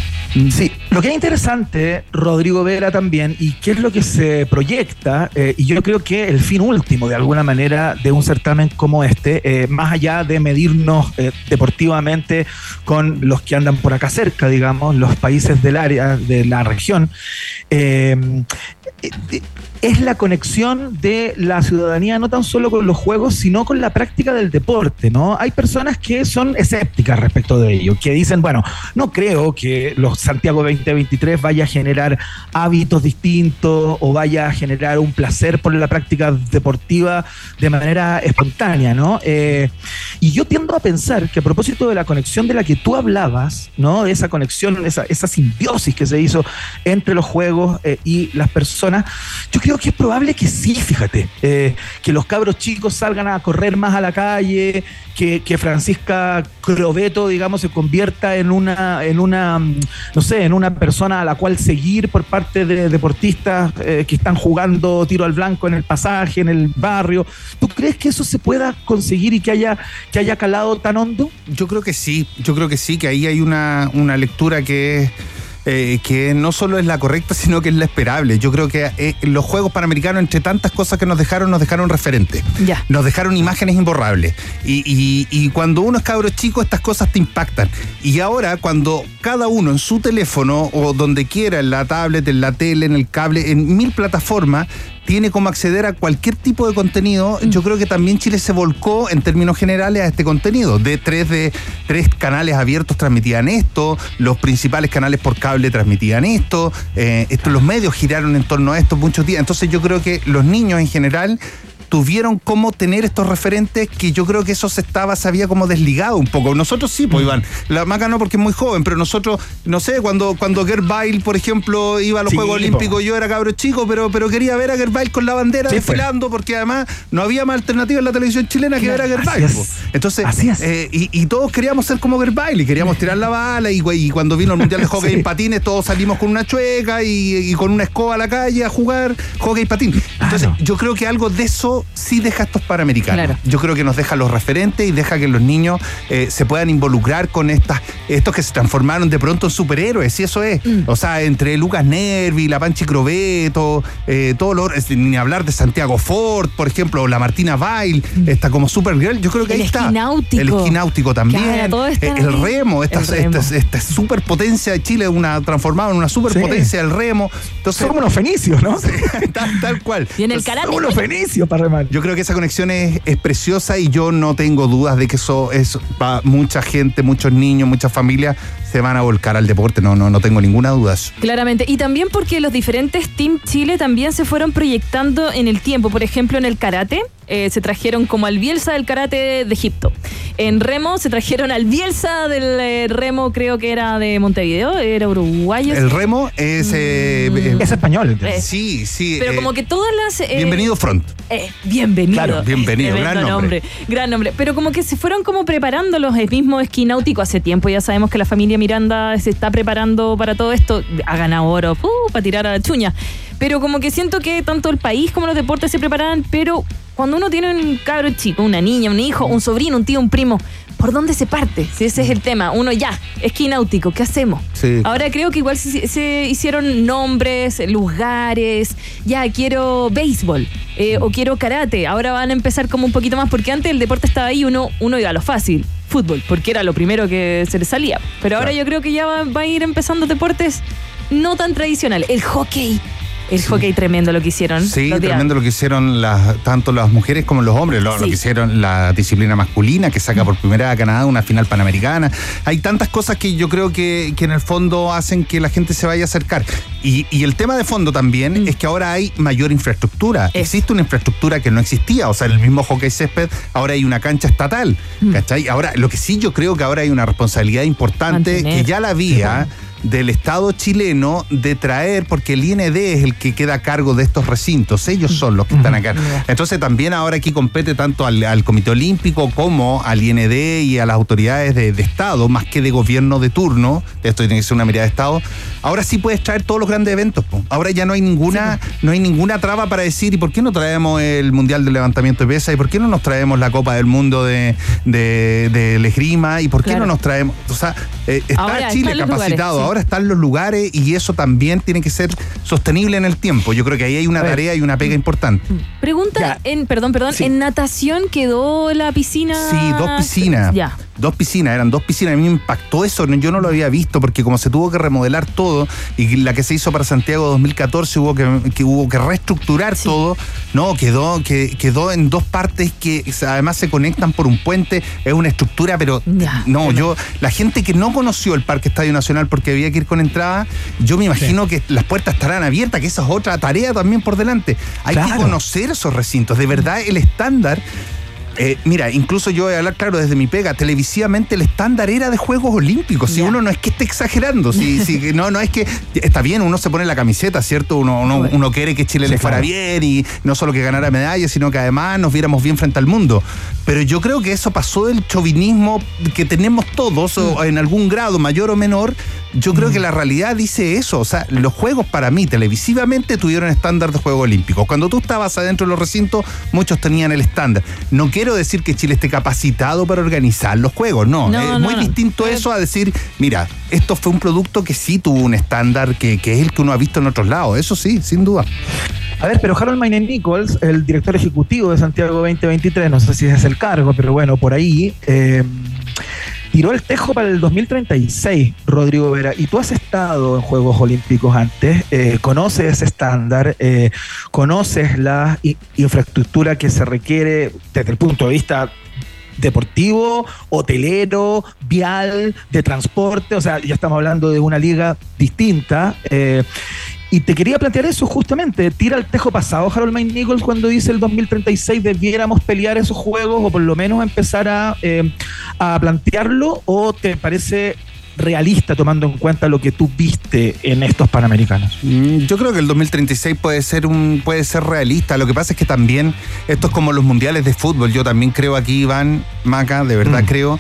Sí, lo que es interesante, Rodrigo Vera también, y qué es lo que se proyecta, eh, y yo creo que el fin último, de alguna manera, de un certamen como este, eh, más allá de medirnos deportivamente con los que andan por acá cerca, digamos, los países del área, de la región, eh, es la conexión de la ciudadanía no tan solo con los juegos, sino con la práctica del deporte, ¿no? Hay personas que son escépticas respecto de ello, que dicen, bueno, no creo que los Santiago 2023 vaya a generar hábitos distintos o vaya a generar un placer por la práctica deportiva de manera espontánea, ¿no? Eh, y yo tiendo a pensar que a propósito de la conexión de la que tú hablabas, ¿no? De esa conexión, esa, simbiosis que se hizo entre los juegos eh, y las personas, yo creo que es probable que sí, fíjate, eh, que los cabros chicos salgan a correr más a la calle, que, que Francisca Crobeto, digamos, se convierta en una, en una, mm, no sé, en una persona a la cual seguir por parte de deportistas eh, que están jugando tiro al blanco en el pasaje, en el barrio. ¿Tú crees que eso se pueda conseguir y que haya, que haya calado tan hondo? Yo creo que sí, yo creo que sí, que ahí hay una, una lectura que es eh, que no solo es la correcta, sino que es la esperable. Yo creo que eh, los Juegos Panamericanos, entre tantas cosas que nos dejaron, nos dejaron referentes. Ya. Nos dejaron imágenes imborrables. Y, y- y cuando uno es cabro chico, estas cosas te impactan. Y ahora, cuando cada uno en su teléfono o donde quiera, en la tablet, en la tele, en el cable, en mil plataformas, tiene como acceder a cualquier tipo de contenido, yo creo que también Chile se volcó en términos generales a este contenido. De tres de tres canales abiertos transmitían esto, los principales canales por cable transmitían esto, eh, esto los medios giraron en torno a esto muchos días. Entonces yo creo que los niños en general tuvieron cómo tener estos referentes que yo creo que eso se estaba, se había como desligado un poco. Nosotros sí, pues Iván, la Maca no porque es muy joven, pero nosotros, no sé, cuando, cuando Gerd Bale, por ejemplo, iba a los Sí, Juegos. Olímpicos, yo era cabro chico, pero, pero quería ver a Gerd Bale con la bandera Sí, pues. desfilando, porque además no había más alternativa en la televisión chilena que ver a po. Entonces, Así es. eh, y, y todos queríamos ser como Gerd Bale, y queríamos tirar la bala, y, y cuando vino el Mundial de Hockey Sí. en patines, todos salimos con una chueca y, y con una escoba a la calle a jugar hockey y patín. Entonces, yo creo que algo de eso sí deja estos panamericanos. Claro. Yo creo que nos deja los referentes y deja que los niños eh, se puedan involucrar con estas, estos que se transformaron de pronto en superhéroes, y eso es. Mm. O sea, entre Lucas Nervi, la Panchi Crobeto, eh, todo lo, es- ni hablar de Santiago Ford, por ejemplo, o la Martina Bail, está como Supergirl, yo creo que Mm. El ahí está. esquináutico. El esquináutico también. Claro, todo está Eh, el remo, esta, El remo. esta, esta superpotencia de Chile, una transformada en una superpotencia del remo. Entonces, como los fenicios, ¿no? tal, tal cual. Y en el. Son unos fenicios para yo creo que esa conexión es, es preciosa y yo no tengo dudas de que eso es para mucha gente, muchos niños, muchas familias se van a volcar al deporte. No, no, no tengo ninguna duda. Claramente. Y también porque los diferentes Team Chile también se fueron proyectando en el tiempo. Por ejemplo, en el karate eh, se trajeron como al Bielsa del karate de Egipto. En remo se trajeron al Bielsa del eh, remo, creo que era de Montevideo, era uruguayo. El remo es. eh, eh, Es español. sí, sí. Pero eh, como que todas las... eh, Bienvenido Front. Eh, bienvenido. Claro, bienvenido, gran nombre. Gran nombre. Pero como que se fueron como preparando los el mismo esquináutico hace tiempo. Ya sabemos que la familia Miranda se está preparando para todo esto. Ha ganado oro uh, para tirar a la chuña. Pero como que siento que tanto el país como los deportes se preparan, pero cuando uno tiene un cabro chico, una niña, un hijo, un sobrino, un tío, un primo, ¿por dónde se parte? Si ese es el tema. Uno ya, esquináutico, ¿qué hacemos? Sí. Ahora creo que igual se, se hicieron nombres, lugares, ya quiero béisbol eh, o quiero karate. Ahora van a empezar como un poquito más, porque antes el deporte estaba ahí, uno, uno iba a lo fácil, fútbol, porque era lo primero que se le salía. Pero ahora yo creo que ya va, va a ir empezando deportes no tan tradicionales. El hockey, el hockey tremendo lo que hicieron. Sí, tremendo lo que hicieron las, tanto las mujeres como los hombres, lo, que hicieron la disciplina masculina, que saca por primera vez a Canadá una final panamericana. Hay tantas cosas que yo creo que, que en el fondo hacen que la gente se vaya a acercar. Y, y el tema de fondo también Mm. es que ahora hay mayor infraestructura. Existe una infraestructura que no existía. O sea, en el mismo hockey césped ahora hay una cancha estatal. Mm. ¿Cachai? Ahora, lo que sí yo creo que ahora hay una responsabilidad importante Mantener. que ya la había del Estado chileno de traer, porque el IND es el que queda a cargo de estos recintos, ellos son los que están acá. Entonces también ahora aquí compete tanto al, al Comité Olímpico como al IND y a las autoridades de, de Estado, más que de gobierno de turno, esto tiene que ser una mirada de Estado, ahora sí puedes traer todos los grandes eventos. po. Ahora ya no hay ninguna, no hay ninguna traba para decir, ¿y por qué no traemos el Mundial de Levantamiento de Pesa? ¿Y por qué no nos traemos la Copa del Mundo de, de, esgrima? ¿Y por qué Claro. no nos traemos? O sea, eh, está Ahora Chile capacitado, sí. Ahora están los lugares y eso también tiene que ser sostenible en el tiempo. Yo creo que ahí hay una tarea y una pega importante. Pregunta Ya. en, perdón, perdón, Sí. en natación quedó la piscina. Sí, dos piscinas. Ya. dos piscinas, eran dos piscinas, a mí me impactó eso, yo no lo había visto porque como se tuvo que remodelar todo y la que se hizo para Santiago 2014 hubo que, que hubo que reestructurar todo, no, quedó, que, quedó en dos partes que además se conectan por un puente, es una estructura, pero no, yo, la gente que no conoció el Parque Estadio Nacional porque había que ir con entrada, yo me imagino que las puertas estarán abiertas, que esa es otra tarea también por delante. Hay que conocer esos recintos, de verdad el estándar. Eh, mira, incluso yo voy a hablar claro desde mi pega, televisivamente el estándar era de Juegos Olímpicos. Si uno no es que esté exagerando, si, si- no, no es que está bien, uno se pone la camiseta, ¿cierto? Uno, uno, uno quiere que Chile Sí, le fuera claro. bien y no solo que ganara medallas, sino que además nos viéramos bien frente al mundo. Pero yo creo que eso pasó del chauvinismo que tenemos todos, o en algún grado, mayor o menor. Yo creo que la realidad dice eso. O sea, los juegos para mí, televisivamente, tuvieron estándar de Juegos Olímpicos. Cuando tú estabas adentro de los recintos, muchos tenían el estándar. No quiero decir que Chile esté capacitado para organizar los juegos, no. No, es no, muy no. distinto eso a decir, mira, esto fue un producto que sí tuvo un estándar que, que es el que uno ha visto en otros lados. Eso sí, sin duda. A ver, pero Harold Mayne Nichols, el director ejecutivo de Santiago 2023, no sé si es el cargo, pero bueno, por ahí, eh, tiró el tejo para el 2036, Rodrigo Vera. Y tú has estado en Juegos Olímpicos antes, eh, conoces ese estándar, eh, conoces la infraestructura que se requiere desde el punto de vista deportivo, hotelero, vial, de transporte, o sea, ya estamos hablando de una liga distinta. eh, y te quería plantear eso justamente, tira el tejo pasado Harold May Nichols cuando dice el 2036 debiéramos pelear esos juegos o por lo menos empezar a, eh, a plantearlo o te parece realista tomando en cuenta lo que tú viste en estos Panamericanos. Mm, Yo creo que el 2036 puede ser un puede ser realista. Lo que pasa es que también esto es como los mundiales de fútbol. Yo también creo aquí, Iván Maca, de verdad Mm. creo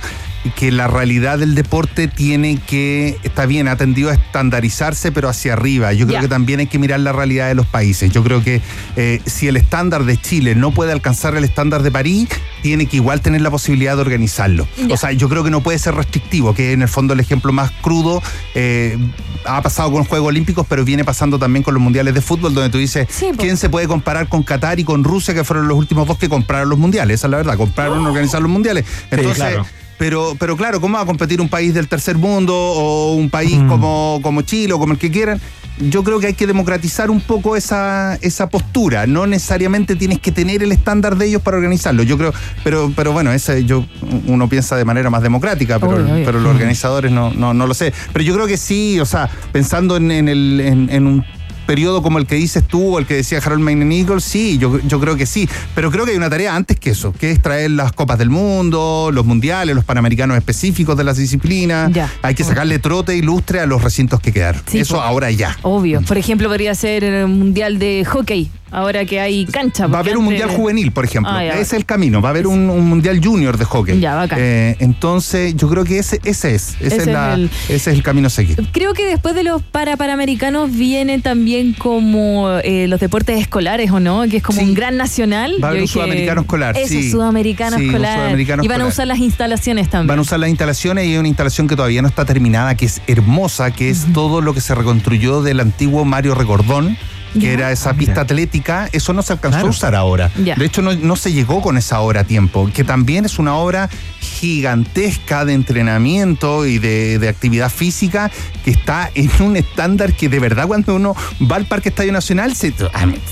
que la realidad del deporte tiene que, está bien, ha tendido a estandarizarse, pero hacia arriba. Yo creo que también hay que mirar la realidad de los países. Yo creo que eh, si el estándar de Chile no puede alcanzar el estándar de París, tiene que igual tener la posibilidad de organizarlo. O sea, yo creo que no puede ser restrictivo, que en el fondo el ejemplo más crudo eh, ha pasado con los Juegos Olímpicos, pero viene pasando también con los Mundiales de Fútbol, donde tú dices, Sí. ¿quién se puede comparar con Qatar y con Rusia, que fueron los últimos dos que compraron los Mundiales? Esa es la verdad, compraron organizar los Mundiales. Entonces, claro. Pero, pero claro, ¿cómo va a competir un país del tercer mundo o un país Mm. como, como Chile o como el que quieran? Yo creo que hay que democratizar un poco esa, esa postura. No necesariamente tienes que tener el estándar de ellos para organizarlo. Yo creo, pero, pero bueno, ese yo uno piensa de manera más democrática, pero, pero los organizadores no, no, no lo sé. Pero yo creo que sí, o sea, pensando en, en el, en, en un periodo como el que dices tú o el que decía Harold Mayne Nichols, sí, yo, yo creo que sí. Pero creo que hay una tarea antes que eso, que es traer las copas del mundo, los mundiales, los panamericanos específicos de las disciplinas. Ya. Hay que sacarle trote y lustre a los recintos que quedaron. Sí, eso ahora ya. Obvio. Por ejemplo, podría ser el mundial de hockey, ahora que hay cancha. Va a haber un antes- mundial juvenil, por ejemplo. Ah, ese es el camino. Va a haber un, un mundial junior de hockey. Ya, bacán. Eh, entonces, yo creo que ese, ese es. Ese, Ese es, es la- el- ese es el camino a seguir. Creo que después de los para panamericanos vienen también como eh, los deportes escolares, ¿o no? Que es como Sí. un gran nacional. Va a haber un dije, sudamericano escolar, Eso, sí. sudamericano Sí, escolar. sudamericano y van a usar las instalaciones también. Van a usar las instalaciones y hay una instalación que todavía no está terminada, que es hermosa, que es todo lo que se reconstruyó del antiguo Mario Recordón. Que Ya. era esa pista mira. atlética, eso no se alcanzó Claro. a usar ahora. Ya. De hecho, no, no se llegó con esa obra a tiempo, que también es una obra gigantesca de entrenamiento y de, de actividad física que está en un estándar que de verdad cuando uno va al Parque Estadio Nacional se,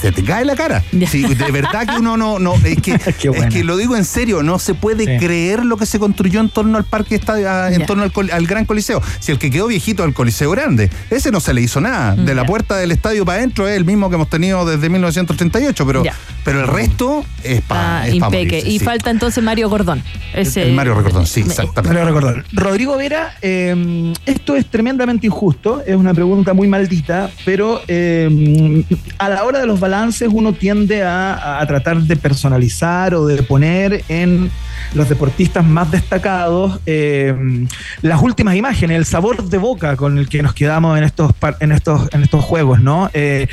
se te cae la cara. Sí, de verdad que uno no, no es que, es que lo digo en serio, no se puede Sí. creer lo que se construyó en torno al Parque Estadio, en torno al, al Gran Coliseo. Si el que quedó viejito al Coliseo Grande, ese no se le hizo nada. De la puerta del estadio para adentro es el mismo que hemos tenido desde 1938, pero, pero el resto es para Ah, impeque. y falta entonces Mario Gordón. Ese, el Mario Recordón, sí, Me- exactamente. Rodrigo Vera, eh, esto es tremendamente injusto, es una pregunta muy maldita, pero eh, a la hora de los balances uno tiende a, a tratar de personalizar o de poner en los deportistas más destacados eh, las últimas imágenes, el sabor de boca con el que nos quedamos en estos, en estos, en estos juegos, ¿no? Eh,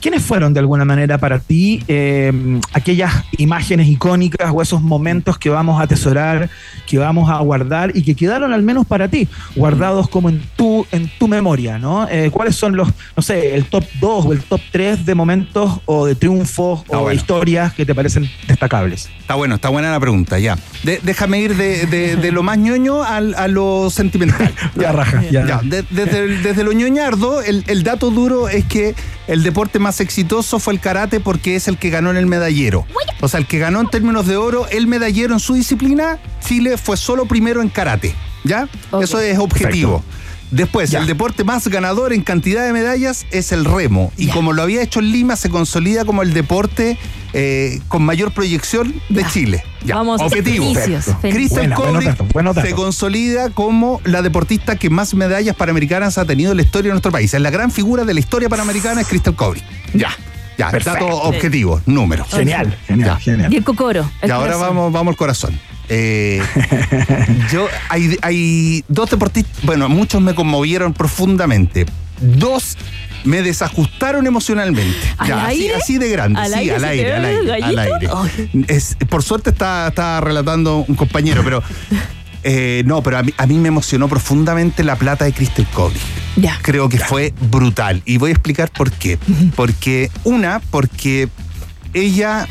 ¿Quiénes fueron de alguna manera para ti eh, aquellas imágenes icónicas o esos momentos que vamos a atesorar, que vamos a guardar y que quedaron al menos para ti, guardados como en tu, en tu memoria, ¿no? ¿Cuáles son los, no sé, el top 2 o el top 3 de momentos o de triunfos Está o de historias que te parecen destacables? Está bueno, está buena la pregunta, ya. De- déjame ir de, de- de lo más ñoño al- a, lo sentimental. Ya, raja, ya. Ya, de- desde, el- desde lo ñoñardo, el, el dato duro es que el deporte más exitoso fue el karate porque es el que ganó en el medallero. O sea, el que ganó en términos de oro el medallero en su disciplina, Chile fue solo primero en karate. ¿Ya? Eso es objetivo. Después, el deporte más ganador en cantidad de medallas es el remo. Y como lo había hecho en Lima, se consolida como el deporte eh, con mayor proyección de Chile. Ya, Vamos, objetivo. Datos. se consolida como la deportista que más medallas panamericanas ha tenido en la historia de nuestro país. Es la gran figura de la historia panamericana es Crystal Kobrick. Ya, ya, Perfecto. datos objetivos, números. Genial, genial, genial. Y el cocoro. el Y ahora corazón. vamos, vamos al corazón. Eh, yo hay, hay dos deportistas, bueno, muchos me conmovieron profundamente. Dos me desajustaron emocionalmente. ¿Al Ya, así, aire? así de grande, ¿Al sí, aire al aire, al aire, al aire. Es- por suerte está, está relatando un compañero, pero eh, no, pero a mí, a mí me emocionó profundamente la plata de Crystal. Ya. Creo que fue brutal. Y voy a explicar por qué. Porque, una, porque ella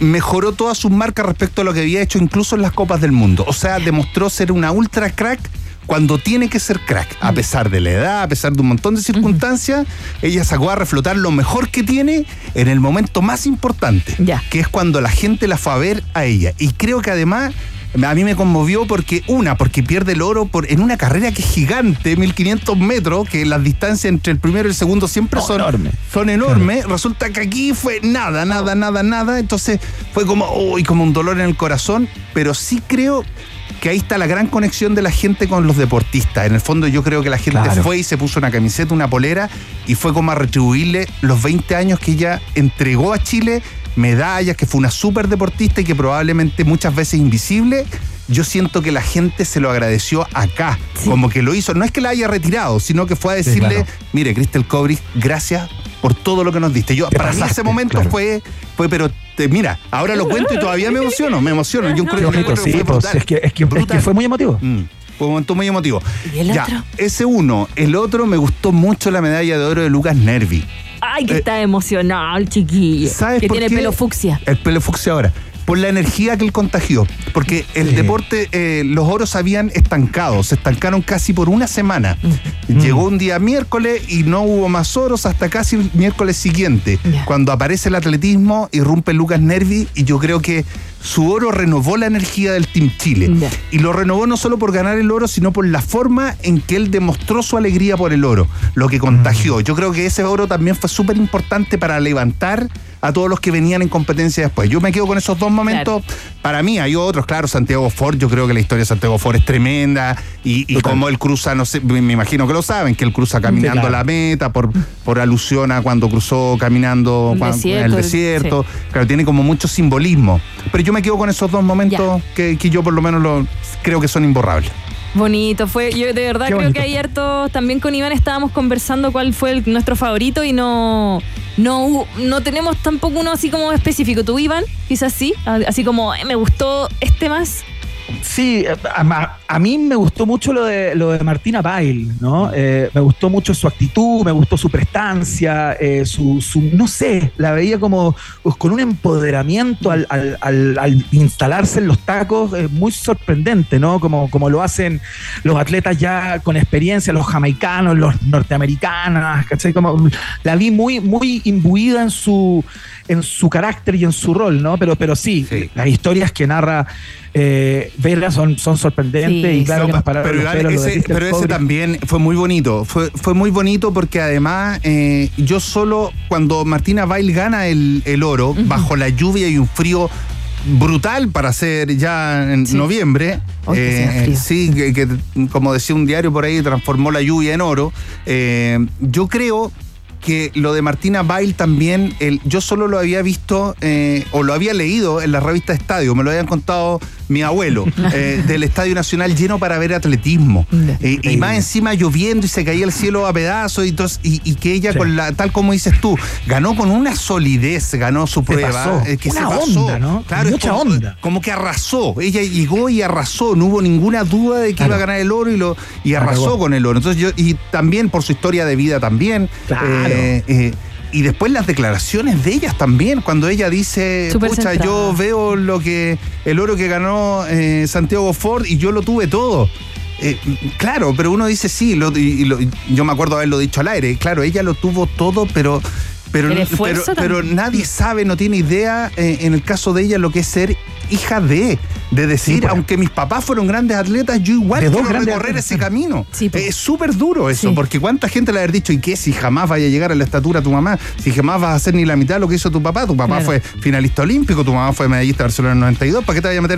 mejoró todas sus marcas respecto a lo que había hecho incluso en las Copas del Mundo. O sea, demostró ser una ultra crack cuando tiene que ser crack. A pesar de la edad, a pesar de un montón de circunstancias, ella sacó a reflotar lo mejor que tiene en el momento más importante, que es cuando la gente la fue a ver a ella. Y creo que además a mí me conmovió porque, una, porque pierde el oro por, en una carrera que es gigante, 1500 metros, que las distancias entre el primero y el segundo siempre son, son enormes. Resulta que aquí fue nada, nada, nada, nada. Entonces fue como, uy, como un dolor en el corazón. Pero sí creo que ahí está la gran conexión de la gente con los deportistas. En el fondo yo creo que la gente Claro. fue y se puso una camiseta, una polera y fue como a retribuirle los 20 años que ella entregó a Chile, medallas, que fue una súper deportista y que probablemente muchas veces invisible. Yo siento que la gente se lo agradeció acá, como que lo hizo. No es que la haya retirado, sino que fue a Sí, decirle, claro. mire, Crystal Kobrick, gracias por todo lo que nos diste. Yo, Te para mí ese momento claro. fue, fue, pero te- mira, ahora lo cuento y todavía me emociono, me emociono. Yo creo que sí, fue pues, brutal. es que, es, que, es que Brutal. fue muy emotivo. Mm, fue un momento muy emotivo. ¿Y el Ya, otro? ese uno. El otro me gustó mucho la medalla de oro de Lucas Nervi. Ay, que Eh, está emocionado el chiquillo. ¿Sabes que por tiene qué? pelo fucsia. El pelo fucsia ahora. Por la energía que él contagió. Porque el Sí. deporte, eh, los oros habían estancado, se estancaron casi por una semana. Mm. Llegó un día miércoles y no hubo más oros hasta casi el miércoles siguiente. Cuando aparece el atletismo, irrumpe Lucas Nervi y yo creo que su oro renovó la energía del Team Chile. Y lo renovó no solo por ganar el oro, sino por la forma en que él demostró su alegría por el oro, lo que contagió. Yo creo que ese oro también fue súper importante para levantar a todos los que venían en competencia después. Yo me quedo con esos dos momentos. Para mí hay otros, claro, Santiago Ford, yo creo que la historia de Santiago Ford es tremenda y, y como él cruza, no sé, me imagino que lo saben, que él cruza caminando claro. la meta por, por alusión a cuando cruzó caminando El cuando- desierto, el el- desierto. Claro, tiene como mucho simbolismo. Pero yo me quedo con esos dos momentos que, que yo por lo menos lo, creo que son imborrables. Bonito, fue. Yo de verdad Qué creo bonito. que ayer todos, también con Iván estábamos conversando cuál fue el- nuestro favorito y no, no, no tenemos tampoco uno así como específico. ¿Tú, Iván? Quizás sí, así como "Eh, me gustó este más. Sí, a, a- a mí me gustó mucho lo de, lo de Martina Bail, ¿no? Eh, me gustó mucho su actitud, me gustó su prestancia, eh, su, su- no sé, la veía como pues, con un empoderamiento al, al- al- al instalarse en los tacos eh, muy sorprendente, ¿no? Como, como lo hacen los atletas ya con experiencia, los jamaicanos, los norteamericanos, ¿cachai? Como la vi muy, muy imbuida en su, en su carácter y en su rol, ¿no? Pero, pero sí, Sí. las historias que narra eh, Vera son, son sorprendentes Sí, y claro No, que nos pararon pero los pelos ese, pero también fue muy bonito. Fue, fue muy bonito porque además eh, yo solo, cuando Martina Bail gana el, el oro, bajo la lluvia y un frío brutal para ser ya en Sí. noviembre. Que frío. sí, que, que, como decía un diario por ahí, transformó la lluvia en oro. Eh, yo creo que lo de Martina Bail también, el, yo solo lo había visto eh, o lo había leído en la revista Estadio, me lo habían contado mi abuelo, eh, del Estadio Nacional lleno para ver atletismo. Eh, y más encima lloviendo y se caía el cielo a pedazos y, tos- y, y que ella, Sí. con la, tal como dices tú, ganó con una solidez, ganó su Se prueba. pasó. eh, que Una se pasó. onda, ¿no? Claro, es Mucha como, onda. como que arrasó. Ella llegó y arrasó, no hubo ninguna duda de que Claro. iba a ganar el oro y, lo, y arrasó con el oro. Entonces yo, y también por su historia de vida también. Claro. Y después las declaraciones de ellas también, cuando ella dice, Súper pucha, centrada. yo veo lo que el oro que ganó eh, Santiago Ford y yo lo tuve todo. Eh, claro, pero uno dice sí, lo- y- y lo- yo me acuerdo haberlo dicho al aire, claro, ella lo tuvo todo, pero... Pero, El pero, pero nadie sabe, no tiene idea eh, en el caso de ella lo que es ser hija de, de decir, Sí, pues. aunque mis papás fueron grandes atletas, yo igual De quiero recorrer atletas. ese camino. Sí, pues. es súper duro eso, Sí. porque cuánta gente le haber dicho, ¿y qué si jamás vaya a llegar a la estatura tu mamá? Si jamás vas a hacer ni la mitad de lo que hizo tu papá, tu papá Claro. fue finalista olímpico, tu mamá fue medallista de Barcelona en el 92, ¿para qué te vaya a meter en